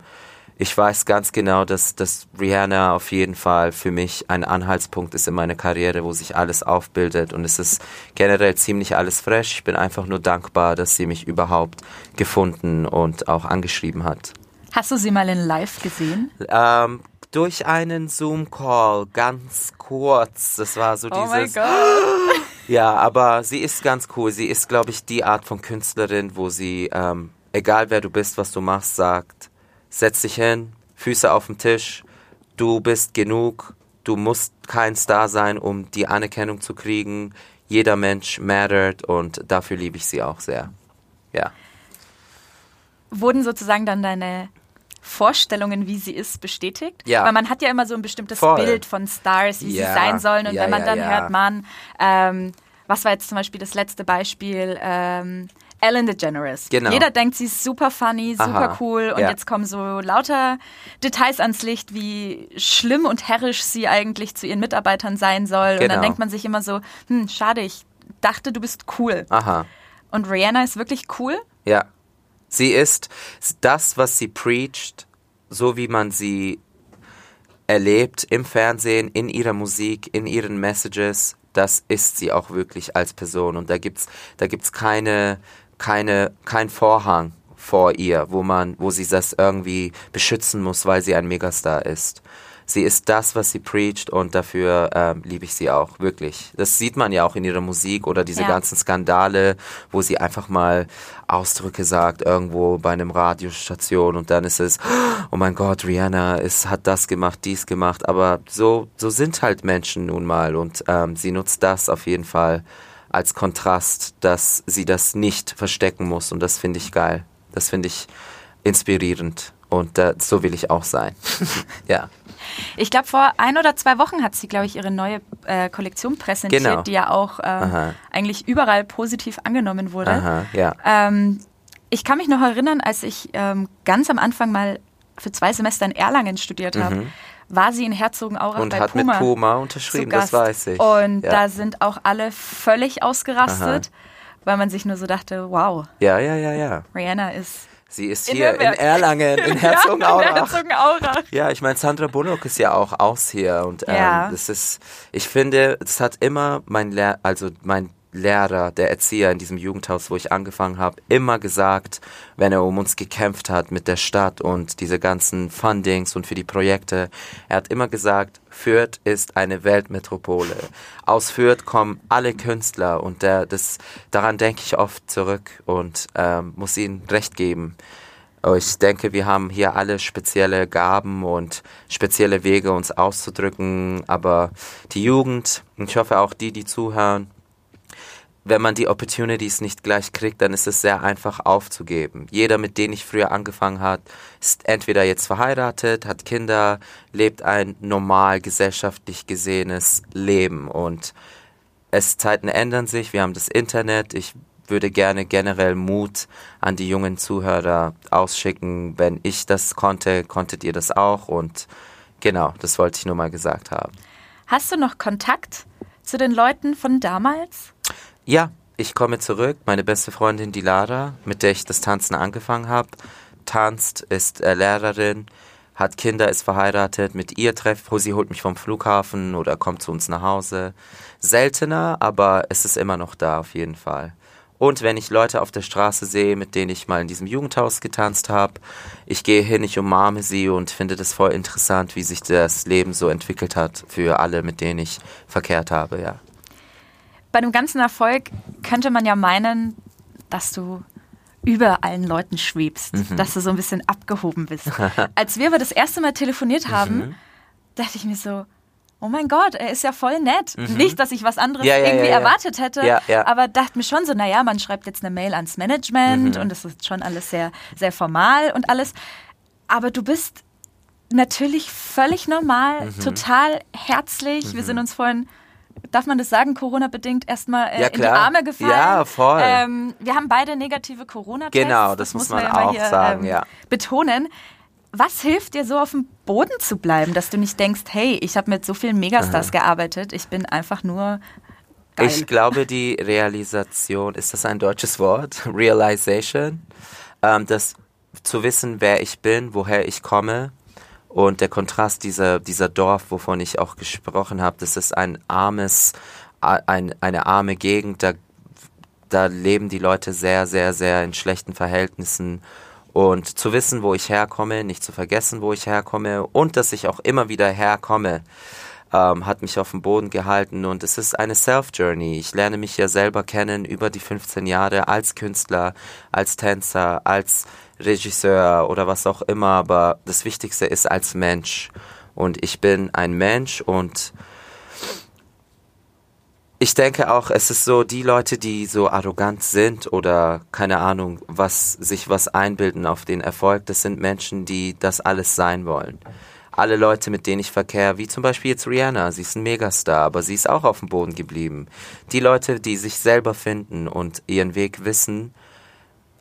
ich weiß ganz genau, dass, dass Rihanna auf jeden Fall für mich ein Anhaltspunkt ist in meiner Karriere, wo sich alles aufbildet. Und es ist generell ziemlich alles fresh. Ich bin einfach nur dankbar, dass sie mich überhaupt gefunden und auch angeschrieben hat. Hast du sie mal in live gesehen? Ähm, durch einen Zoom-Call, ganz kurz. Das war so dieses. Oh mein Gott. Ja, aber sie ist ganz cool. Sie ist, glaube ich, die Art von Künstlerin, wo sie, ähm, egal wer du bist, was du machst, sagt, setz dich hin, Füße auf den Tisch, du bist genug, du musst kein Star sein, um die Anerkennung zu kriegen. Jeder Mensch mattert und dafür liebe ich sie auch sehr. Ja. Wurden sozusagen dann deine Vorstellungen, wie sie ist, bestätigt? Ja. Weil man hat ja immer so ein bestimmtes Voll. Bild von Stars, wie Ja. sie sein sollen. Und Ja, wenn man dann hört, man, ähm, was war jetzt zum Beispiel das letzte Beispiel? Ähm, Ellen DeGeneres. Genau. Jeder denkt, sie ist super funny, super Aha. cool und Ja. jetzt kommen so lauter Details ans Licht, wie schlimm und herrisch sie eigentlich zu ihren Mitarbeitern sein soll. Und dann Genau. denkt man sich immer so, hm, schade, ich dachte, du bist cool. Aha. Und Rihanna ist wirklich cool. Ja. Sie ist das, was sie preacht, so wie man sie erlebt im Fernsehen, in ihrer Musik, in ihren Messages, das ist sie auch wirklich als Person. Und da gibt's, da gibt's keine, keine, kein Vorhang vor ihr, wo man, wo sie das irgendwie beschützen muss, weil sie ein Megastar ist. Sie ist das, was sie preacht und dafür ähm, liebe ich sie auch, wirklich. Das sieht man ja auch in ihrer Musik oder diese Ja. ganzen Skandale, wo sie einfach mal Ausdrücke sagt irgendwo bei einem Radiostation und dann ist es, oh mein Gott, Rihanna ist, hat das gemacht, dies gemacht, aber so, so sind halt Menschen nun mal und ähm, sie nutzt das auf jeden Fall als Kontrast, dass sie das nicht verstecken muss und das finde ich geil. Das finde ich inspirierend und äh, so will ich auch sein. ja. Ich glaube, vor ein oder zwei Wochen hat sie, glaube ich, ihre neue äh, Kollektion präsentiert, Genau. die ja auch ähm, Aha. eigentlich überall positiv angenommen wurde. Aha, ja. Ähm, ich kann mich noch erinnern, als ich ähm, ganz am Anfang mal für zwei Semester in Erlangen studiert habe, war sie in Herzogenaurach Mhm. Und bei hat Puma mit Puma unterschrieben, das weiß ich. Und ja. da sind auch alle völlig ausgerastet, weil man sich nur so dachte, wow, ja, ja, ja, ja. Rihanna ist Sie ist In hier in Nürnberg. Erlangen, in Ja, in Herzogenaurach. Herzogenaurach. Ja, ich meine, Sandra Bullock ist ja auch aus hier und ähm, Ja. das ist, ich finde, es hat immer mein Lehr also mein Lehrer, der Erzieher in diesem Jugendhaus, wo ich angefangen habe, immer gesagt, wenn er um uns gekämpft hat mit der Stadt und diese ganzen Fundings und für die Projekte, er hat immer gesagt, Fürth ist eine Weltmetropole. Aus Fürth kommen alle Künstler und der, das, daran denke ich oft zurück und ähm, muss ihnen recht geben. Ich denke, wir haben hier alle spezielle Gaben und spezielle Wege, uns auszudrücken. Aber die Jugend, ich hoffe auch die, die zuhören, wenn man die Opportunities nicht gleich kriegt, dann ist es sehr einfach aufzugeben. Jeder, mit dem ich früher angefangen hat, ist entweder jetzt verheiratet, hat Kinder, lebt ein normal gesellschaftlich gesehenes Leben und es Zeiten ändern sich. Wir haben das Internet. Ich würde gerne generell Mut an die jungen Zuhörer ausschicken. Wenn ich das konnte, konntet ihr das auch und genau, das wollte ich nur mal gesagt haben. Hast du noch Kontakt zu den Leuten von damals? Ja, ich komme zurück. Meine beste Freundin, die Lara, mit der ich das Tanzen angefangen habe, tanzt, ist äh, Lehrerin, hat Kinder, ist verheiratet. Mit ihr treffe ich, sie holt mich vom Flughafen oder kommt zu uns nach Hause. Seltener, aber es ist immer noch da auf jeden Fall. Und wenn ich Leute auf der Straße sehe, mit denen ich mal in diesem Jugendhaus getanzt habe, ich gehe hin, ich umarme sie und finde das voll interessant, wie sich das Leben so entwickelt hat für alle, mit denen ich verkehrt habe, ja. Bei dem ganzen Erfolg könnte man ja meinen, dass du über allen Leuten schwebst, mhm. dass du so ein bisschen abgehoben bist. Als wir aber das erste Mal telefoniert haben, mhm. dachte ich mir so, oh mein Gott, er ist ja voll nett. Mhm. Nicht, dass ich was anderes ja, ja, irgendwie ja, erwartet hätte, aber dachte mir schon so, naja, man schreibt jetzt eine Mail ans Management mhm. und es ist schon alles sehr, sehr formal und alles. Aber du bist natürlich völlig normal, mhm. total herzlich. Wir mhm. sind uns vorhin darf man das sagen, Corona-bedingt erstmal äh, ja, in die Arme gefallen. Ja, voll. Ähm, wir haben beide negative Corona-Tests. Genau, das, das muss man, man ja auch hier, sagen, ähm, ja. Betonen. Was hilft dir so auf dem Boden zu bleiben, dass du nicht denkst, hey, ich habe mit so vielen Megastars Aha. gearbeitet, ich bin einfach nur geil. Ich glaube, die Realisation, ist das ein deutsches Wort? Realization? Ähm, das zu wissen, wer ich bin, woher ich komme und der Kontrast dieser, dieser Dorf, wovon ich auch gesprochen habe, das ist ein armes, ein, eine arme Gegend, da, da leben die Leute sehr, sehr, sehr in schlechten Verhältnissen. Und zu wissen, wo ich herkomme, nicht zu vergessen, wo ich herkomme und dass ich auch immer wieder herkomme, ähm, hat mich auf dem Boden gehalten. Und es ist eine Self-Journey. Ich lerne mich ja selber kennen über die 15 Jahre als Künstler, als Tänzer, als Regisseur oder was auch immer, aber das Wichtigste ist als Mensch. Und ich bin ein Mensch und ich denke auch, es ist so, die Leute, die so arrogant sind oder keine Ahnung, was sich was einbilden auf den Erfolg, das sind Menschen, die das alles sein wollen. Alle Leute, mit denen ich verkehre, wie zum Beispiel jetzt Rihanna, sie ist ein Megastar, aber sie ist auch auf dem Boden geblieben. Die Leute, die sich selber finden und ihren Weg wissen,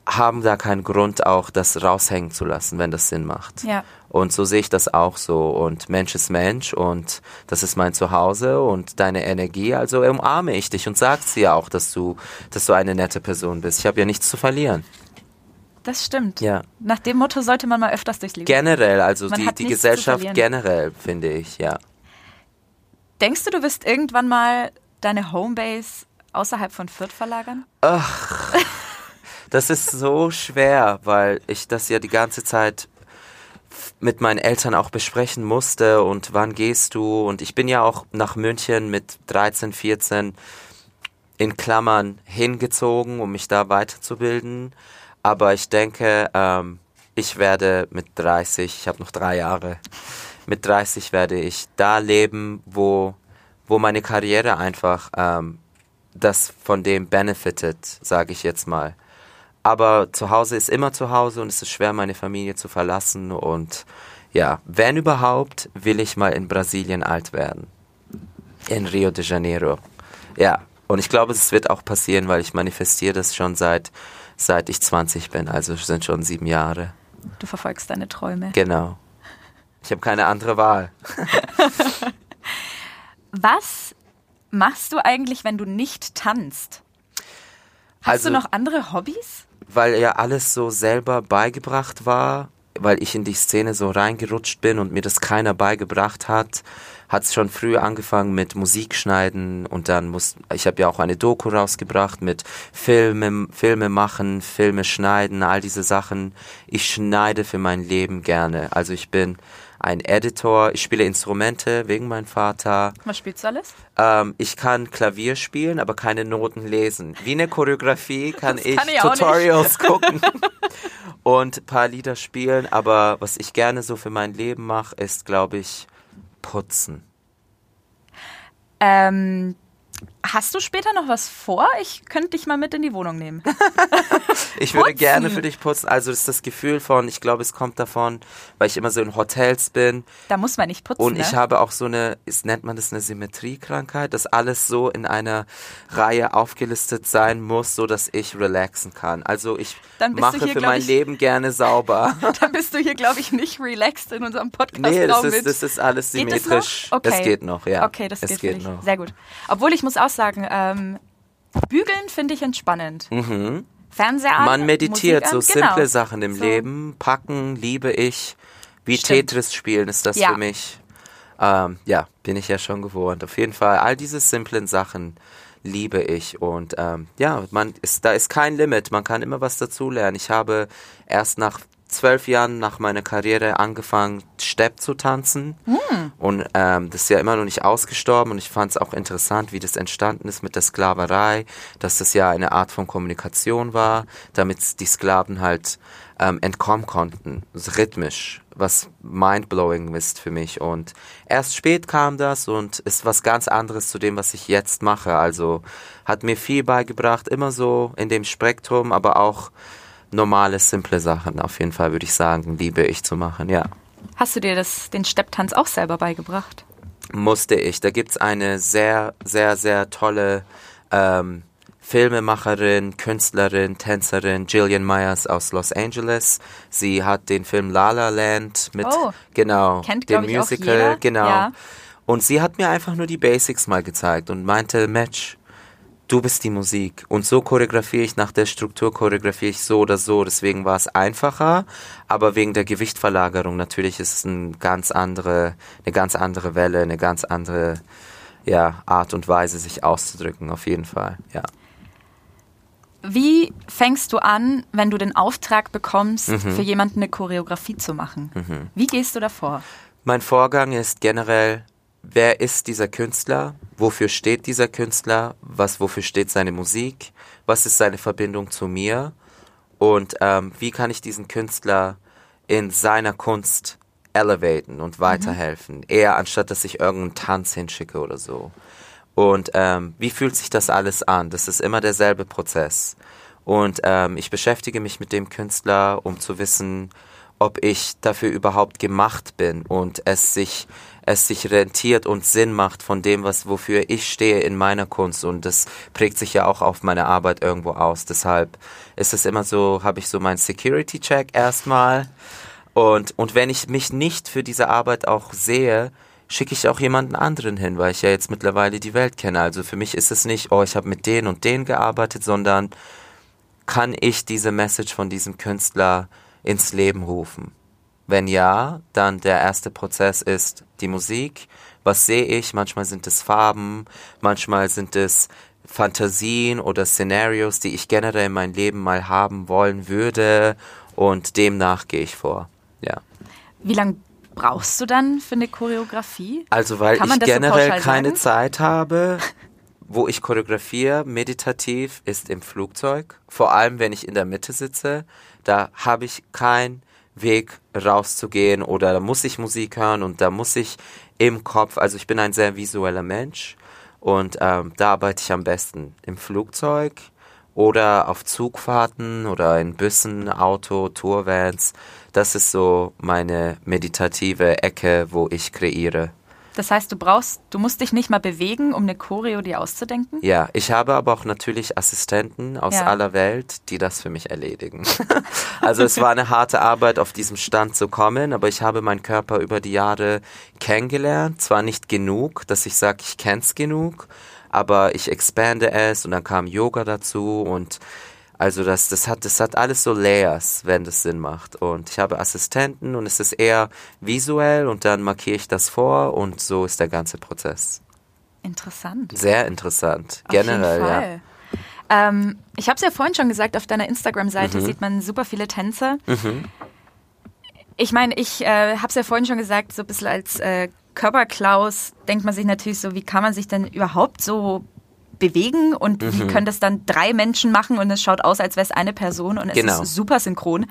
haben da keinen Grund auch, das raushängen zu lassen, wenn das Sinn macht. Ja. Und so sehe ich das auch so. Und Mensch ist Mensch und das ist mein Zuhause und deine Energie. Also umarme ich dich und sag sie ja auch, dass du, dass du eine nette Person bist. Ich habe ja nichts zu verlieren. Das stimmt. Ja. Nach dem Motto sollte man mal öfters durchs Leben. Generell, also die, die Gesellschaft generell, finde ich, ja. Denkst du, du wirst irgendwann mal deine Homebase außerhalb von Fürth verlagern? Ach. Das ist so schwer, weil ich das ja die ganze Zeit mit meinen Eltern auch besprechen musste und wann gehst du und ich bin ja auch nach München mit 13, 14 in Klammern hingezogen, um mich da weiterzubilden. Aber ich denke, ähm, ich werde mit 30, ich habe noch drei Jahre, mit 30 werde ich da leben, wo, wo meine Karriere einfach ähm, das von dem benefitet, sage ich jetzt mal. Aber zu Hause ist immer zu Hause und es ist schwer, meine Familie zu verlassen. Und ja, wenn überhaupt, will ich mal in Brasilien alt werden. In Rio de Janeiro. Ja, und ich glaube, es wird auch passieren, weil ich manifestiere das schon seit, seit ich 20 bin. Also sind schon sieben Jahre. Du verfolgst deine Träume. Genau. Ich habe keine andere Wahl. Was machst du eigentlich, wenn du nicht tanzt? Hast also, du noch andere Hobbys? Weil ja alles so selber beigebracht war, weil ich in die Szene so reingerutscht bin und mir das keiner beigebracht hat, hat es schon früh angefangen mit Musik schneiden und dann muss ich habe ja auch eine Doku rausgebracht mit Filme Filme machen, Filme schneiden, all diese Sachen. Ich schneide für mein Leben gerne. Also ich bin ein Editor. Ich spiele Instrumente wegen meinem Vater. Was spielst du alles? Ähm, ich kann Klavier spielen, aber keine Noten lesen. Wie eine Choreografie kann ich, kann ich Tutorials gucken und ein paar Lieder spielen. Aber was ich gerne so für mein Leben mache, ist, glaube ich, putzen. Ähm, Hast du später noch was vor? Ich könnte dich mal mit in die Wohnung nehmen. ich würde putzen. gerne für dich putzen. Also das ist das Gefühl von, ich glaube, es kommt davon, weil ich immer so in Hotels bin. Da muss man nicht putzen. Und ne? ich habe auch so eine, ist, nennt man das eine Symmetriekrankheit, dass alles so in einer Reihe aufgelistet sein muss, so dass ich relaxen kann. Also ich mache hier, für mein ich, Leben gerne sauber. Dann bist du hier, glaube ich, nicht relaxed in unserem Podcast. Nee, das ist, das ist alles symmetrisch. Geht das, okay. das geht noch, ja. Okay, das es geht, geht noch. Sehr gut. Obwohl ich muss auch sagen, ähm, Bügeln finde ich entspannend. Mhm. Fernseher an, Man meditiert an, so genau. simple Sachen im So. Leben. Packen liebe ich. Wie Stimmt. Tetris spielen ist das Ja. für mich. Ähm, ja, bin ich ja schon gewohnt. Auf jeden Fall, all diese simplen Sachen liebe ich. Und ähm, ja, man ist, da ist kein Limit. Man kann immer was dazulernen. Ich habe erst nach zwölf Jahren nach meiner Karriere angefangen, Stepp zu tanzen. Und ähm, das ist ja immer noch nicht ausgestorben. Und ich fand es auch interessant, wie das entstanden ist mit der Sklaverei, dass das ja eine Art von Kommunikation war, damit die Sklaven halt ähm, entkommen konnten, rhythmisch, was mindblowing ist für mich. Und erst spät kam das und ist was ganz anderes zu dem, was ich jetzt mache. Also hat mir viel beigebracht, immer so in dem Spektrum, aber auch normale, simple Sachen. Auf jeden Fall würde ich sagen, liebe ich zu machen, ja. Hast du dir das, den Stepptanz auch selber beigebracht? musste ich. Da gibt's eine sehr, sehr, sehr tolle ähm, Filmemacherin, Künstlerin, Tänzerin, Jillian Myers aus Los Angeles. Sie hat den Film La La Land mit, Oh. genau, Kennt, dem glaub ich, auch Musical, jeder. genau. Ja. Und sie hat mir einfach nur die Basics mal gezeigt und meinte, Match, du bist die Musik. Und so choreografiere ich, nach der Struktur choreografiere ich so oder so. Deswegen war es einfacher, aber wegen der Gewichtverlagerung natürlich ist es eine ganz andere, eine ganz andere Welle, eine ganz andere ja, Art und Weise, sich auszudrücken, auf jeden Fall, ja. Wie fängst du an, wenn du den Auftrag bekommst, Mhm. für jemanden eine Choreografie zu machen? Wie gehst du davor? Mein Vorgang ist generell, wer ist dieser Künstler? Wofür steht dieser Künstler? Was, wofür steht seine Musik? Was ist seine Verbindung zu mir? Und ähm, wie kann ich diesen Künstler in seiner Kunst elevaten und weiterhelfen? Eher anstatt, dass ich irgendeinen Tanz hinschicke oder so. Und ähm, wie fühlt sich das alles an? Das ist immer derselbe Prozess. Und ähm, ich beschäftige mich mit dem Künstler, um zu wissen, ob ich dafür überhaupt gemacht bin und es sich es sich rentiert und Sinn macht von dem, was wofür ich stehe in meiner Kunst und das prägt sich ja auch auf meine Arbeit irgendwo aus. Deshalb ist es immer so, habe ich so meinen Security Check erstmal und und wenn ich mich nicht für diese Arbeit auch sehe, schicke ich auch jemanden anderen hin, weil ich ja jetzt mittlerweile die Welt kenne. Also für mich ist es nicht, oh, ich habe mit den und den gearbeitet, sondern kann ich diese Message von diesem Künstler ins Leben rufen? Wenn ja, dann der erste Prozess ist die Musik. Was sehe ich? Manchmal sind es Farben, manchmal sind es Fantasien oder Szenarios, die ich generell in mein Leben mal haben wollen würde und demnach gehe ich vor. Ja. Wie lange brauchst du dann für eine Choreografie? Also weil ich so generell pauschal keine sagen? Zeit habe, wo ich choreografiere, meditativ, ist im Flugzeug. Vor allem, wenn ich in der Mitte sitze, da habe ich keinen Weg rauszugehen oder da muss ich Musik hören und da muss ich im Kopf, also ich bin ein sehr visueller Mensch und ähm, da arbeite ich am besten im Flugzeug oder auf Zugfahrten oder in Bussen, Auto, Tourvans. Das ist so meine meditative Ecke, wo ich kreiere. Das heißt, du brauchst, du musst dich nicht mal bewegen, um eine Choreo dir auszudenken? Ja, ich habe aber auch natürlich Assistenten aus Ja. aller Welt, die das für mich erledigen. also es war eine harte Arbeit, auf diesem Stand zu kommen, aber ich habe meinen Körper über die Jahre kennengelernt. Zwar nicht genug, dass ich sage, ich kenn's genug, aber ich expande es und dann kam Yoga dazu und also das, das hat, das hat alles so Layers, wenn das Sinn macht. Und ich habe Assistenten und es ist eher visuell und dann markiere ich das vor und so ist der ganze Prozess. Interessant. Sehr interessant. Auf Generell, ja. Ähm, ich habe es ja vorhin schon gesagt, auf deiner Instagram-Seite Mhm. sieht man super viele Tänze. Ich meine, ich äh, habe es ja vorhin schon gesagt, so ein bisschen als äh, Körperklaus denkt man sich natürlich so, wie kann man sich denn überhaupt so bewegen und wie Mhm. können das dann drei Menschen machen und es schaut aus, als wäre es eine Person und es Genau. ist super synchron.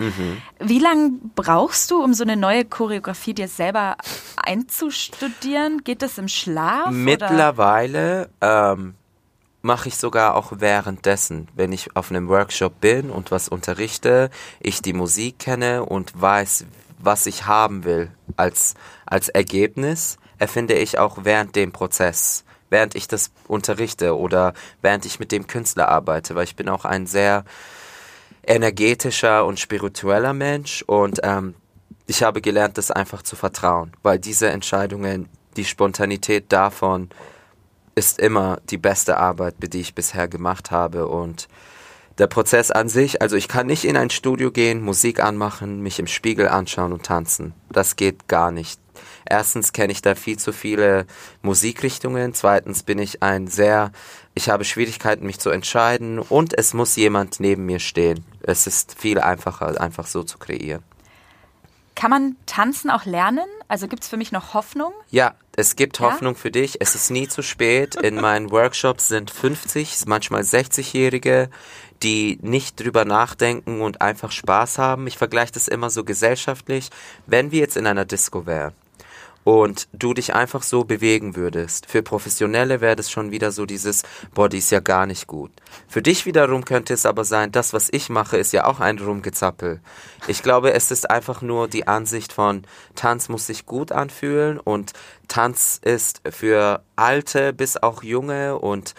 Wie lange brauchst du, um so eine neue Choreografie dir selber einzustudieren? Geht das im Schlaf? Mittlerweile ähm, mache ich sogar auch währenddessen, wenn ich auf einem Workshop bin und was unterrichte, ich die Musik kenne und weiß, was ich haben will als, als Ergebnis, erfinde ich auch während dem Prozess, während ich das unterrichte oder während ich mit dem Künstler arbeite, weil ich bin auch ein sehr energetischer und spiritueller Mensch und ähm, ich habe gelernt, das einfach zu vertrauen, weil diese Entscheidungen, die Spontanität davon ist immer die beste Arbeit, die ich bisher gemacht habe und der Prozess an sich, also ich kann nicht in ein Studio gehen, Musik anmachen, mich im Spiegel anschauen und tanzen. Das geht gar nicht. Erstens kenne ich da viel zu viele Musikrichtungen. Zweitens bin ich ein sehr, ich habe Schwierigkeiten, mich zu entscheiden und es muss jemand neben mir stehen. Es ist viel einfacher, einfach so zu kreieren. Kann man tanzen auch lernen? Also gibt es für mich noch Hoffnung? Ja, es gibt Ja? Hoffnung für dich. Es ist nie zu spät. In meinen Workshops sind 50, manchmal 60-Jährige, die nicht drüber nachdenken und einfach Spaß haben. Ich vergleiche das immer so gesellschaftlich. Wenn wir jetzt in einer Disco wären und du dich einfach so bewegen würdest. Für Professionelle wäre das schon wieder so dieses, boah, die ist ja gar nicht gut. Für dich wiederum könnte es aber sein, das, was ich mache, ist ja auch ein Rumgezappel. Ich glaube, es ist einfach nur die Ansicht von, Tanz muss sich gut anfühlen und Tanz ist für Alte bis auch Junge und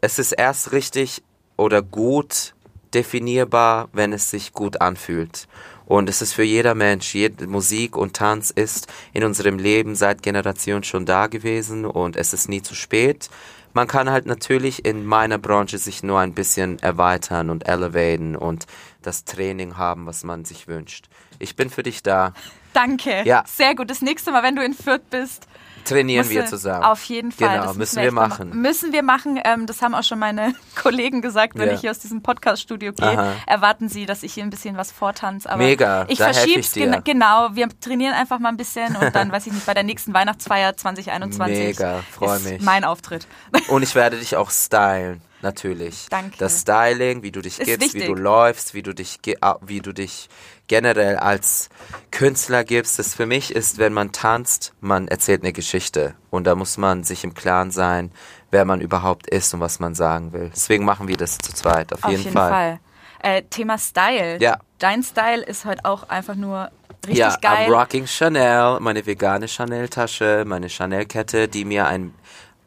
es ist erst richtig oder gut definierbar, wenn es sich gut anfühlt. Und es ist für jeder Mensch, jede Musik und Tanz ist in unserem Leben seit Generationen schon da gewesen und es ist nie zu spät. Man kann halt natürlich in meiner Branche sich nur ein bisschen erweitern und elevaten und das Training haben, was man sich wünscht. Ich bin für dich da. Danke. Ja. Sehr gut. Das nächste Mal, wenn du in Fürth bist, Trainieren wir zusammen. Auf jeden Fall. Genau, Das müssen wir machen. Müssen wir machen. Ähm, das haben auch schon meine Kollegen gesagt, wenn Ja. ich hier aus diesem Podcast-Studio gehe. Aha. Erwarten sie, dass ich hier ein bisschen was vortanze. Aber Mega, Ich ich dir. gena- Genau. Wir trainieren einfach mal ein bisschen und dann, weiß ich nicht, bei der nächsten Weihnachtsfeier 2021 Mega, freu ist mich. mein Auftritt. Und ich werde dich auch stylen, natürlich. Danke. Das Styling, wie du dich Ist gibst, wie wichtig. du läufst, wie du dich, wie du dich generell als Künstler gibst. Das für mich ist, wenn man tanzt, man erzählt eine Geschichte. Und da muss man sich im Klaren sein, wer man überhaupt ist und was man sagen will. Deswegen machen wir das zu zweit, auf, Auf jeden, jeden Fall. Fall. Äh, Thema Style. Ja. Dein Style ist heute auch einfach nur richtig ja, geil. I'm rocking Chanel, meine vegane Chanel-Tasche, meine Chanel-Kette, die mir ein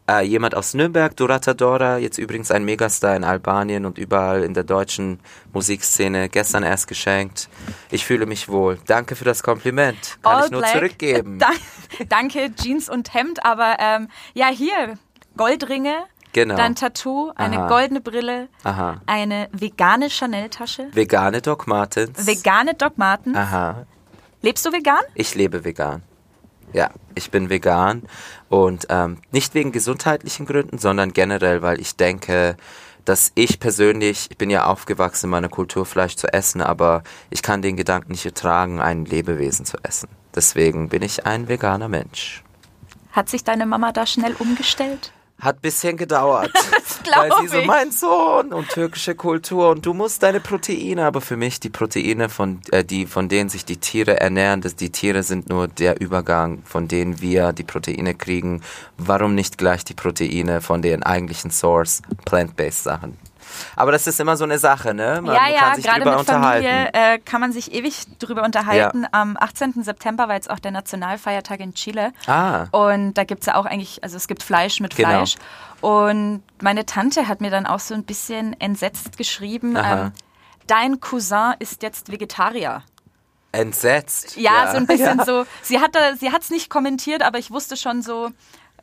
äh, jemand aus Nürnberg, Dorata Dora, jetzt übrigens ein Megastar in Albanien und überall in der deutschen Musikszene, gestern erst geschenkt. Ich fühle mich wohl. Danke für das Kompliment. Kann All ich nur black. zurückgeben. Da, danke, Jeans und Hemd, aber ähm, ja, hier, Goldringe, Genau. dein Tattoo, eine Aha. goldene Brille, Aha. eine vegane Chanel-Tasche, Vegane Doc Martens. vegane Doc Martens. Aha. Lebst du vegan? Ich lebe vegan. Ja, ich bin vegan und ähm, nicht wegen gesundheitlichen Gründen, sondern generell, weil ich denke, dass ich persönlich, ich bin ja aufgewachsen in meiner Kultur Fleisch zu essen, aber ich kann den Gedanken nicht ertragen, ein Lebewesen zu essen. Deswegen bin ich ein veganer Mensch. Hat sich deine Mama da schnell umgestellt? Hat bisschen gedauert. glaub weil sie so, ich. mein Sohn und türkische Kultur und du musst deine Proteine, aber für mich die Proteine, von, äh, die, von denen sich die Tiere ernähren, das, die Tiere sind nur der Übergang, von denen wir die Proteine kriegen. Warum nicht gleich die Proteine von den eigentlichen Source, plant-based Sachen? Aber das ist immer so eine Sache, ne? Man ja, ja, kann sich gerade mit unterhalten. Familie äh, kann man sich ewig drüber unterhalten. Am 18. September war jetzt auch der Nationalfeiertag in Chile. Ah. Und da gibt's ja auch eigentlich, also es gibt Fleisch mit Genau. Fleisch. Und meine Tante hat mir dann auch so ein bisschen entsetzt geschrieben, ähm, dein Cousin ist jetzt Vegetarier. Entsetzt. Ja, so ein bisschen ja. so. Sie sie hat's nicht kommentiert, aber ich wusste schon so,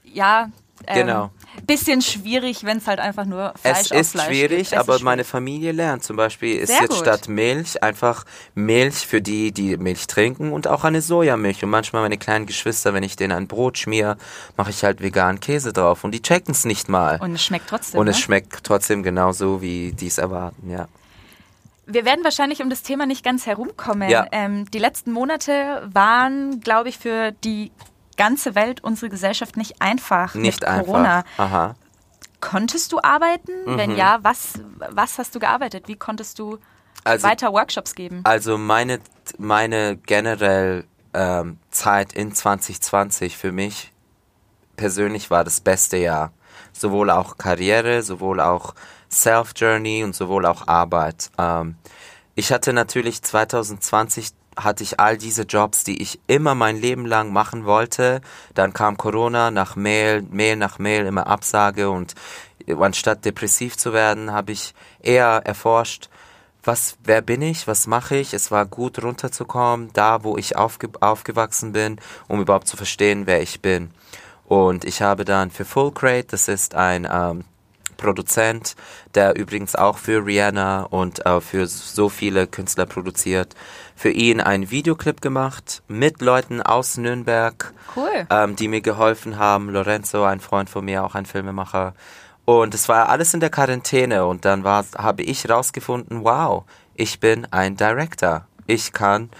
ja, ähm, Genau. bisschen schwierig, wenn es halt einfach nur Fleisch Es ist Fleisch schwierig, gibt. Es aber ist meine Familie lernt. Zum Beispiel ist Sehr jetzt gut. statt Milch einfach Milch für die, die Milch trinken und auch eine Sojamilch. Und manchmal meine kleinen Geschwister, wenn ich denen ein Brot schmier, mache ich halt veganen Käse drauf. Und die checken es nicht mal. Und es schmeckt trotzdem. Und es ne? schmeckt trotzdem genauso, wie die es erwarten, ja. Wir werden wahrscheinlich um das Thema nicht ganz herumkommen. Ja. Ähm, die letzten Monate waren, glaube ich, für die ganze Welt, unsere Gesellschaft nicht einfach Nicht mit einfach. Corona. Aha. Konntest du arbeiten? Mhm. Wenn ja, was, was hast du gearbeitet? Wie konntest du Also- weiter Workshops geben? Also meine, meine generell ähm, Zeit in 2020 für mich persönlich war das beste Jahr. Sowohl auch Karriere, sowohl auch Self-Journey und sowohl auch Arbeit. Ähm, ich hatte natürlich 2020 hatte ich all diese Jobs, die ich immer mein Leben lang machen wollte. Dann kam Corona nach Mail, Mail nach Mail, immer Absage und anstatt depressiv zu werden, habe ich eher erforscht, was, wer bin ich, was mache ich? Es war gut runterzukommen, da wo ich aufge aufgewachsen bin, um überhaupt zu verstehen, wer ich bin. Und ich habe dann für Full Crate, das ist ein ähm, Produzent, der übrigens auch für Rihanna und äh, für so viele Künstler produziert, für ihn einen Videoclip gemacht mit Leuten aus Nürnberg, Cool. ähm, die mir geholfen haben. Lorenzo, ein Freund von mir, auch ein Filmemacher. Und es war alles in der Quarantäne und dann war, habe ich rausgefunden, wow, ich bin ein Director. Ich kann,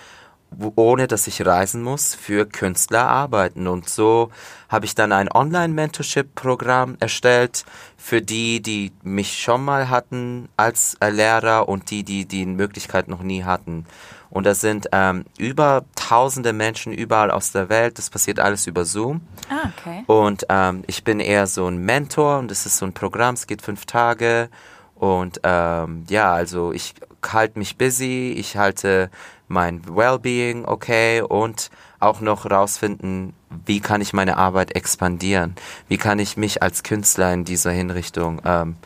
ohne dass ich reisen muss, für Künstler arbeiten. Und so habe ich dann ein Online-Mentorship-Programm erstellt für die, die mich schon mal hatten als äh, Lehrer und die, die die Möglichkeit noch nie hatten. Und da sind ähm, über tausende Menschen überall aus der Welt. Das passiert alles über Zoom. Ah, okay. Und ähm, ich bin eher so ein Mentor und es ist so ein Programm, es geht fünf Tage. Und ähm, ja, also ich halte mich busy, ich halte mein Wellbeing okay und auch noch rausfinden, wie kann ich meine Arbeit expandieren? Wie kann ich mich als Künstler in dieser Hinrichtung, ähm,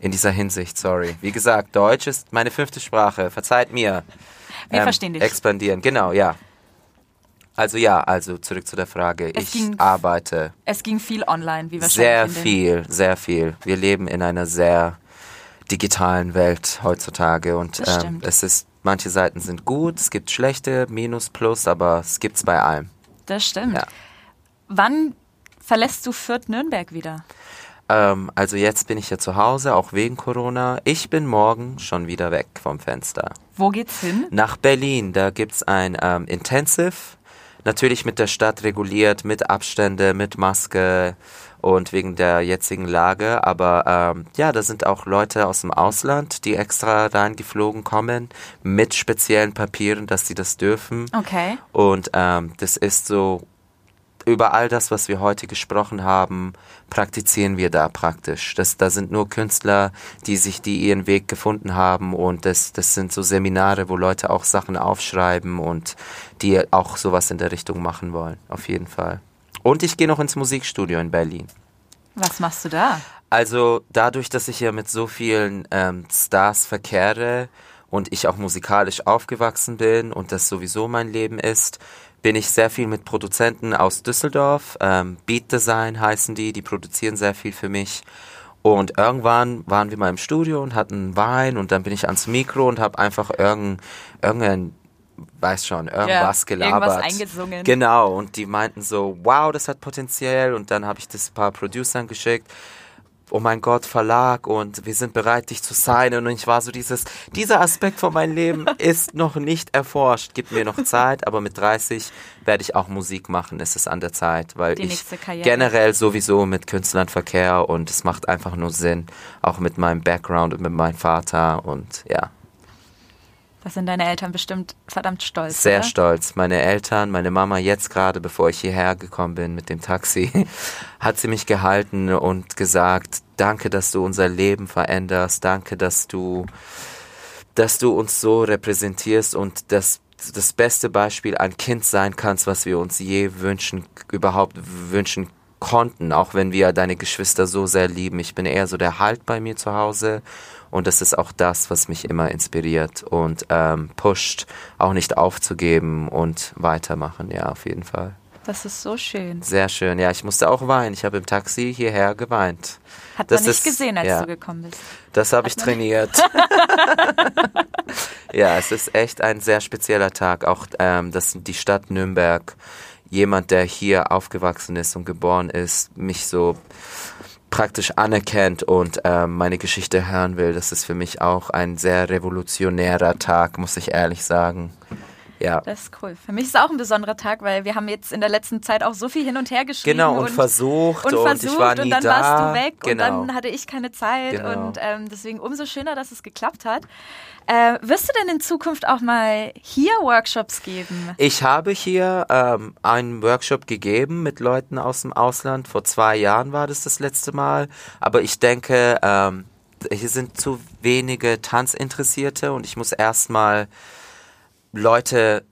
in dieser Hinsicht, sorry. Wie gesagt, Deutsch ist meine fünfte Sprache, verzeiht mir. Wir Ähm, verstehen dich. Expandieren, genau, ja. Also ja, also zurück zu der Frage. Es ich ging- arbeite Es ging viel online, wie wahrscheinlich. sehr viel, sehr viel. Wir leben in einer sehr digitalen Welt heutzutage und ähm, es ist, manche Seiten sind gut, es gibt schlechte, Minus, Plus, aber es gibt's bei allem. Das stimmt. Ja. Wann verlässt du Fürth Nürnberg wieder? Ähm, also jetzt bin ich ja zu Hause, auch wegen Corona. Ich bin morgen schon wieder weg vom Fenster. Wo geht's hin? Nach Berlin, da gibt's ein ähm, Intensive, natürlich mit der Stadt reguliert, mit Abstände, mit Maske und wegen der jetzigen Lage. Aber ähm, ja, da sind auch Leute aus dem Ausland, die extra reingeflogen kommen, mit speziellen Papieren, dass sie das dürfen. Okay. Und ähm, das ist so, über all das, was wir heute gesprochen haben, praktizieren wir da praktisch. Das, da sind nur Künstler, die sich, die ihren Weg gefunden haben und das, das sind so Seminare, wo Leute auch Sachen aufschreiben und die auch sowas in der Richtung machen wollen, auf jeden Fall. Und ich gehe noch ins Musikstudio in Berlin. Was machst du da? Also dadurch, dass ich ja mit so vielen ähm, Stars verkehre und ich auch musikalisch aufgewachsen bin und das sowieso mein Leben ist, bin ich sehr viel mit Produzenten aus Düsseldorf. Ähm, Beat Design heißen die, die produzieren sehr viel für mich. Und irgendwann waren wir mal im Studio und hatten Wein und dann bin ich ans Mikro und habe einfach irgendein, irgendein, weiß schon, irgendwas gelabert. irgendwas eingesungen. Genau, und die meinten so, wow, das hat Potenzial und dann habe ich das ein paar Producern geschickt. Oh mein Gott, Verlag und wir sind bereit, dich zu signen. Und ich war so dieses, dieser Aspekt von meinem Leben ist noch nicht erforscht. Gib mir noch Zeit, aber mit 30 werde ich auch Musik machen. Es ist an der Zeit, weil Die ich generell sowieso mit Künstlern verkehr und es macht einfach nur Sinn. Auch mit meinem Background und mit meinem Vater und ja. Da sind deine Eltern bestimmt verdammt stolz. Sehr oder? stolz. Meine Eltern, meine Mama jetzt gerade, bevor ich hierher gekommen bin mit dem Taxi, hat sie mich gehalten und gesagt, danke, dass du unser Leben veränderst, danke, dass du, dass du uns so repräsentierst und das das beste Beispiel ein Kind sein kannst, was wir uns je wünschen, überhaupt wünschen konnten, auch wenn wir deine Geschwister so sehr lieben. Ich bin eher so der Halt bei mir zu Hause und das ist auch das, was mich immer inspiriert und ähm, pusht, auch nicht aufzugeben und weitermachen, ja, auf jeden Fall. Das ist so schön. Sehr schön, ja, ich musste auch weinen. Ich habe im Taxi hierher geweint. Hat Das man nicht ist- gesehen, als ja. du gekommen bist. Das habe ich trainiert. ja, es ist echt ein sehr spezieller Tag. Auch ähm, dass die Stadt Nürnberg, jemand, der hier aufgewachsen ist und geboren ist, mich so praktisch anerkennt und ähm, meine Geschichte hören will. Das ist für mich auch ein sehr revolutionärer Tag, muss ich ehrlich sagen. Ja. Das ist cool. Für mich ist es auch ein besonderer Tag, weil wir haben jetzt in der letzten Zeit auch so viel hin und her geschrieben. Genau, und, versucht und und, versucht ich war nie und dann da. warst du weg genau. und dann hatte ich keine Zeit Genau. und ähm, deswegen umso schöner, dass es geklappt hat. Äh, wirst du denn in Zukunft auch mal hier Workshops geben? Ich habe hier ähm, einen Workshop gegeben mit Leuten aus dem Ausland. Vor zwei Jahren war das das letzte Mal. Aber ich denke, ähm, hier sind zu wenige Tanzinteressierte und ich muss erstmal Leute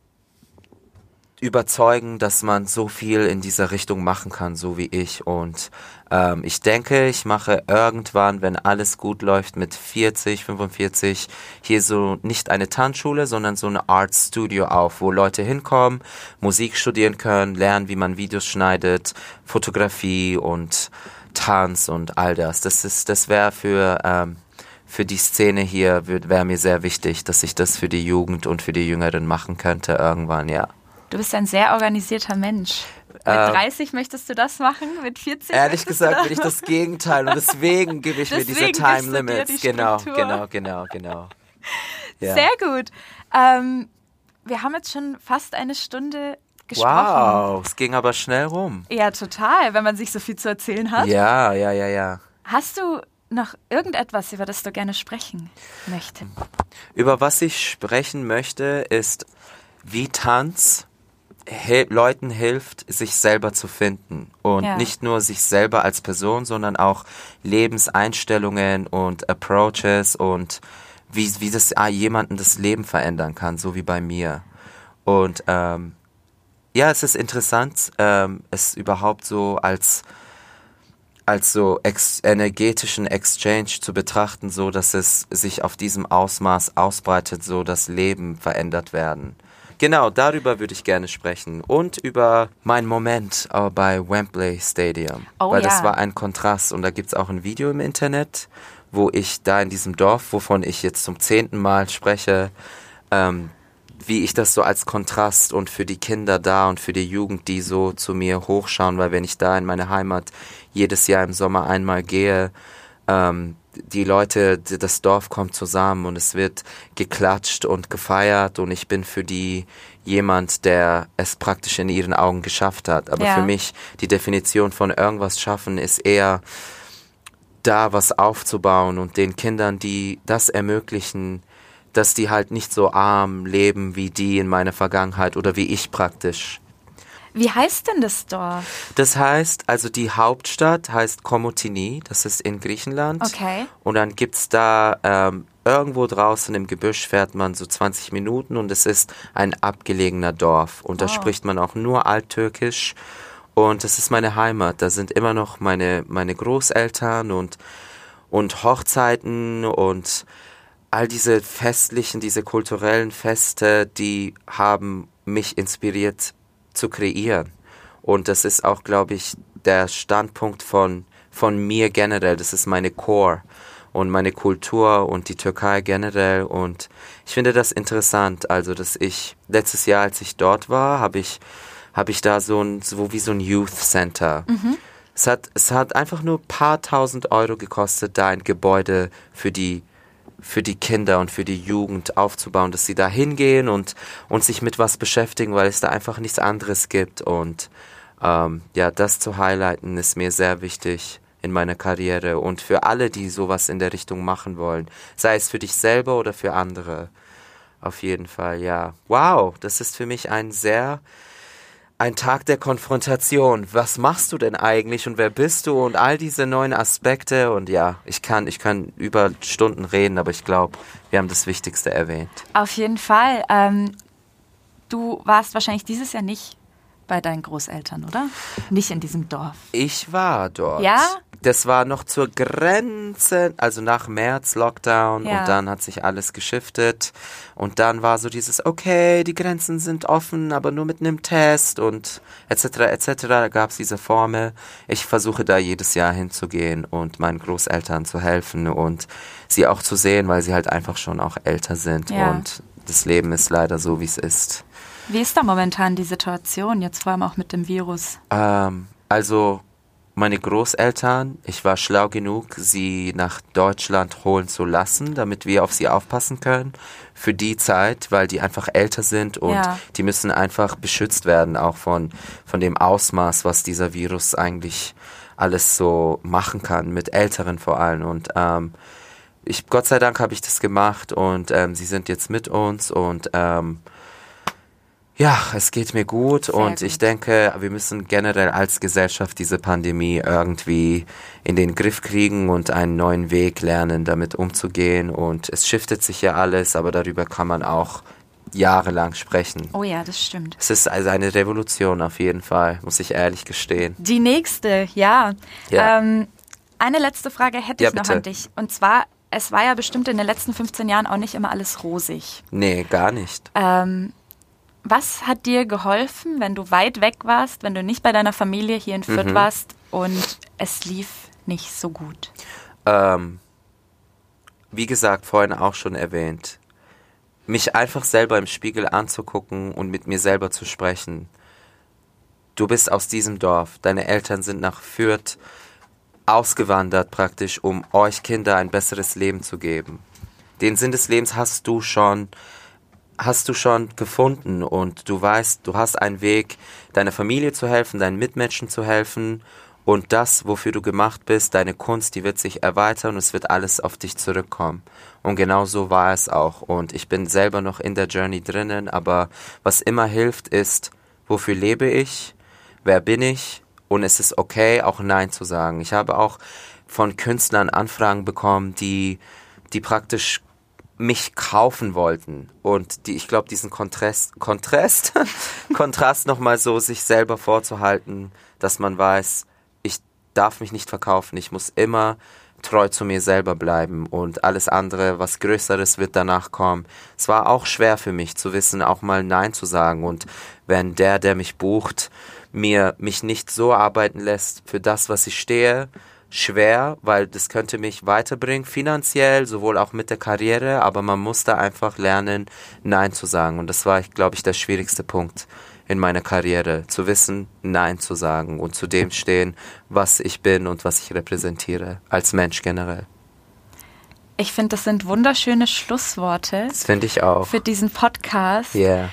überzeugen, dass man so viel in dieser Richtung machen kann, so wie ich. Und ähm, ich denke, ich mache irgendwann, wenn alles gut läuft, mit 40, 45 hier so nicht eine Tanzschule, sondern so eine Art Studio auf, wo Leute hinkommen, Musik studieren können, lernen, wie man Videos schneidet, Fotografie und Tanz und all das. Das ist, das wäre für ähm, für die Szene hier wäre mir sehr wichtig, dass ich das für die Jugend und für die Jüngeren machen könnte irgendwann, ja. Du bist ein sehr organisierter Mensch. Mit 30 ähm, möchtest du das machen, mit 40? Ehrlich gesagt bin ich das Gegenteil und deswegen gebe ich deswegen mir diese Time Limits. Die genau, genau, genau, genau. Ja. Sehr gut. Ähm, wir haben jetzt schon fast eine Stunde gesprochen. Wow, es ging aber schnell rum. Ja, total, wenn man sich so viel zu erzählen hat. Ja, ja, ja, ja. Hast du noch irgendetwas, über das du gerne sprechen möchtest? Über was ich sprechen möchte, ist, wie Tanz Leuten hilft, sich selber zu finden. Und ja. nicht nur sich selber als Person, sondern auch Lebenseinstellungen und Approaches und wie, wie das ah, jemanden das Leben verändern kann, so wie bei mir. Und ähm, ja, es ist interessant, ähm, es überhaupt so als als so ex energetischen Exchange zu betrachten, so dass es sich auf diesem Ausmaß ausbreitet, so dass Leben verändert werden. Genau, darüber würde ich gerne sprechen. Und über meinen Moment äh, bei Wembley Stadium. Oh, weil ja. das war ein Kontrast. Und da gibt es auch ein Video im Internet, wo ich da in diesem Dorf, wovon ich jetzt zum zehnten Mal spreche, ähm, wie ich das so als Kontrast und für die Kinder da und für die Jugend, die so zu mir hochschauen, weil wenn ich da in meine Heimat jedes Jahr im Sommer einmal gehe, ähm, die Leute, das Dorf kommt zusammen und es wird geklatscht und gefeiert und ich bin für die jemand, der es praktisch in ihren Augen geschafft hat. Aber ja. für mich die Definition von irgendwas schaffen ist eher da was aufzubauen und den Kindern, die das ermöglichen, dass die halt nicht so arm leben wie die in meiner Vergangenheit oder wie ich praktisch. Wie heißt denn das Dorf? Das heißt, also die Hauptstadt heißt Komotini, das ist in Griechenland. Okay. Und dann gibt es da ähm, irgendwo draußen im Gebüsch fährt man so 20 Minuten und es ist ein abgelegener Dorf. Und da oh. spricht man auch nur Alttürkisch. Und das ist meine Heimat. Da sind immer noch meine, meine Großeltern und, und Hochzeiten und all diese festlichen, diese kulturellen Feste, die haben mich inspiriert, zu kreieren. Und das ist auch, glaube ich, der Standpunkt von, von mir generell. Das ist meine Core und meine Kultur und die Türkei generell. Und ich finde das interessant. Also, dass ich letztes Jahr, als ich dort war, habe ich, habe ich da so ein, so wie so ein Youth Center. Mhm. Es hat, es hat einfach nur ein paar tausend Euro gekostet, da ein Gebäude für die für die Kinder und für die Jugend aufzubauen, dass sie da hingehen und, und sich mit was beschäftigen, weil es da einfach nichts anderes gibt. Und ähm, ja, das zu highlighten ist mir sehr wichtig in meiner Karriere und für alle, die sowas in der Richtung machen wollen. Sei es für dich selber oder für andere. Auf jeden Fall, ja. Wow, das ist für mich ein sehr ein Tag der Konfrontation. Was machst du denn eigentlich und wer bist du und all diese neuen Aspekte und ja, ich kann, ich kann über Stunden reden, aber ich glaube, wir haben das Wichtigste erwähnt. Auf jeden Fall. Ähm, du warst wahrscheinlich dieses Jahr nicht bei deinen Großeltern, oder? Nicht in diesem Dorf. Ich war dort. Ja? Das war noch zur Grenze, also nach März Lockdown ja. und dann hat sich alles geschiftet und dann war so dieses, okay, die Grenzen sind offen, aber nur mit einem Test und etc. etc. Da gab es diese Formel. Ich versuche da jedes Jahr hinzugehen und meinen Großeltern zu helfen und sie auch zu sehen, weil sie halt einfach schon auch älter sind ja. und das Leben ist leider so, wie es ist. Wie ist da momentan die Situation, jetzt vor allem auch mit dem Virus? Ähm, also meine Großeltern, ich war schlau genug, sie nach Deutschland holen zu lassen, damit wir auf sie aufpassen können für die Zeit, weil die einfach älter sind und ja. die müssen einfach beschützt werden, auch von, von dem Ausmaß, was dieser Virus eigentlich alles so machen kann, mit Älteren vor allem. Und ähm, ich, Gott sei Dank habe ich das gemacht und ähm, sie sind jetzt mit uns und ähm, ja, es geht mir gut Sehr und gut. ich denke, wir müssen generell als Gesellschaft diese Pandemie irgendwie in den Griff kriegen und einen neuen Weg lernen, damit umzugehen. Und es shiftet sich ja alles, aber darüber kann man auch jahrelang sprechen. Oh ja, das stimmt. Es ist also eine Revolution auf jeden Fall, muss ich ehrlich gestehen. Die nächste, ja. Ja. Ähm, eine letzte Frage hätte Ja, ich noch bitte. an dich. Und zwar, es war ja bestimmt in den letzten 15 Jahren auch nicht immer alles rosig. Nee, gar nicht. Ähm, was hat dir geholfen, wenn du weit weg warst, wenn du nicht bei deiner Familie hier in Mhm. Fürth warst und es lief nicht so gut? Ähm, wie gesagt, vorhin auch schon erwähnt, mich einfach selber im Spiegel anzugucken und mit mir selber zu sprechen. Du bist aus diesem Dorf, deine Eltern sind nach Fürth ausgewandert praktisch, um euch Kinder ein besseres Leben zu geben. Den Sinn des Lebens hast du schon hast du schon gefunden und du weißt, du hast einen Weg, deiner Familie zu helfen, deinen Mitmenschen zu helfen und das, wofür du gemacht bist, deine Kunst, die wird sich erweitern und es wird alles auf dich zurückkommen. Und genau so war es auch. Und ich bin selber noch in der Journey drinnen, aber was immer hilft, ist, wofür lebe ich, wer bin ich und es ist okay, auch Nein zu sagen. Ich habe auch von Künstlern Anfragen bekommen, die, die praktisch mich kaufen wollten und die ich glaube diesen Kontrast Kontrast Kontrast noch mal so sich selber vorzuhalten, dass man weiß, ich darf mich nicht verkaufen, ich muss immer treu zu mir selber bleiben und alles andere, was größeres wird danach kommen. Es war auch schwer für mich zu wissen, auch mal nein zu sagen und wenn der, der mich bucht, mir mich nicht so arbeiten lässt für das, was ich stehe, schwer, weil das könnte mich weiterbringen, finanziell, sowohl auch mit der Karriere, aber man muss da einfach lernen, Nein zu sagen. Und das war, glaube ich, der schwierigste Punkt in meiner Karriere, zu wissen, Nein zu sagen und zu dem stehen, was ich bin und was ich repräsentiere, als Mensch generell. Ich finde, das sind wunderschöne Schlussworte Das finde ich auch. für diesen Podcast. Yeah.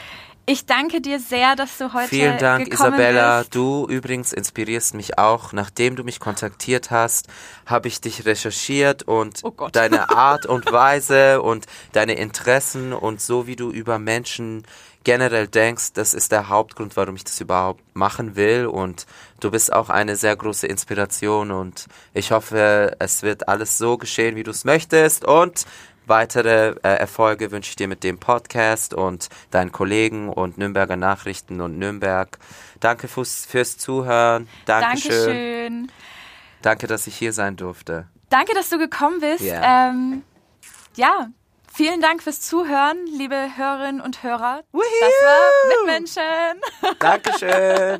Ich danke dir sehr, dass du heute Vielen Dank, gekommen Isabella. bist. Du übrigens inspirierst mich auch. Nachdem du mich kontaktiert hast, habe ich dich recherchiert und Oh deine Art und Weise und deine Interessen und so wie du über Menschen generell denkst, das ist der Hauptgrund, warum ich das überhaupt machen will und du bist auch eine sehr große Inspiration und ich hoffe, es wird alles so geschehen, wie du es möchtest und Weitere äh, Erfolge wünsche ich dir mit dem Podcast und deinen Kollegen und Nürnberger Nachrichten und Nürnberg. Danke fürs, fürs Zuhören. Dankeschön. Dankeschön. Danke, dass ich hier sein durfte. Danke, dass du gekommen bist. Ja. Ähm, ja, vielen Dank fürs Zuhören, liebe Hörerinnen und Hörer. Das war Mitmenschen. Dankeschön.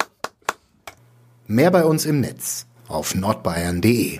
Mehr bei uns im Netz auf nordbayern.de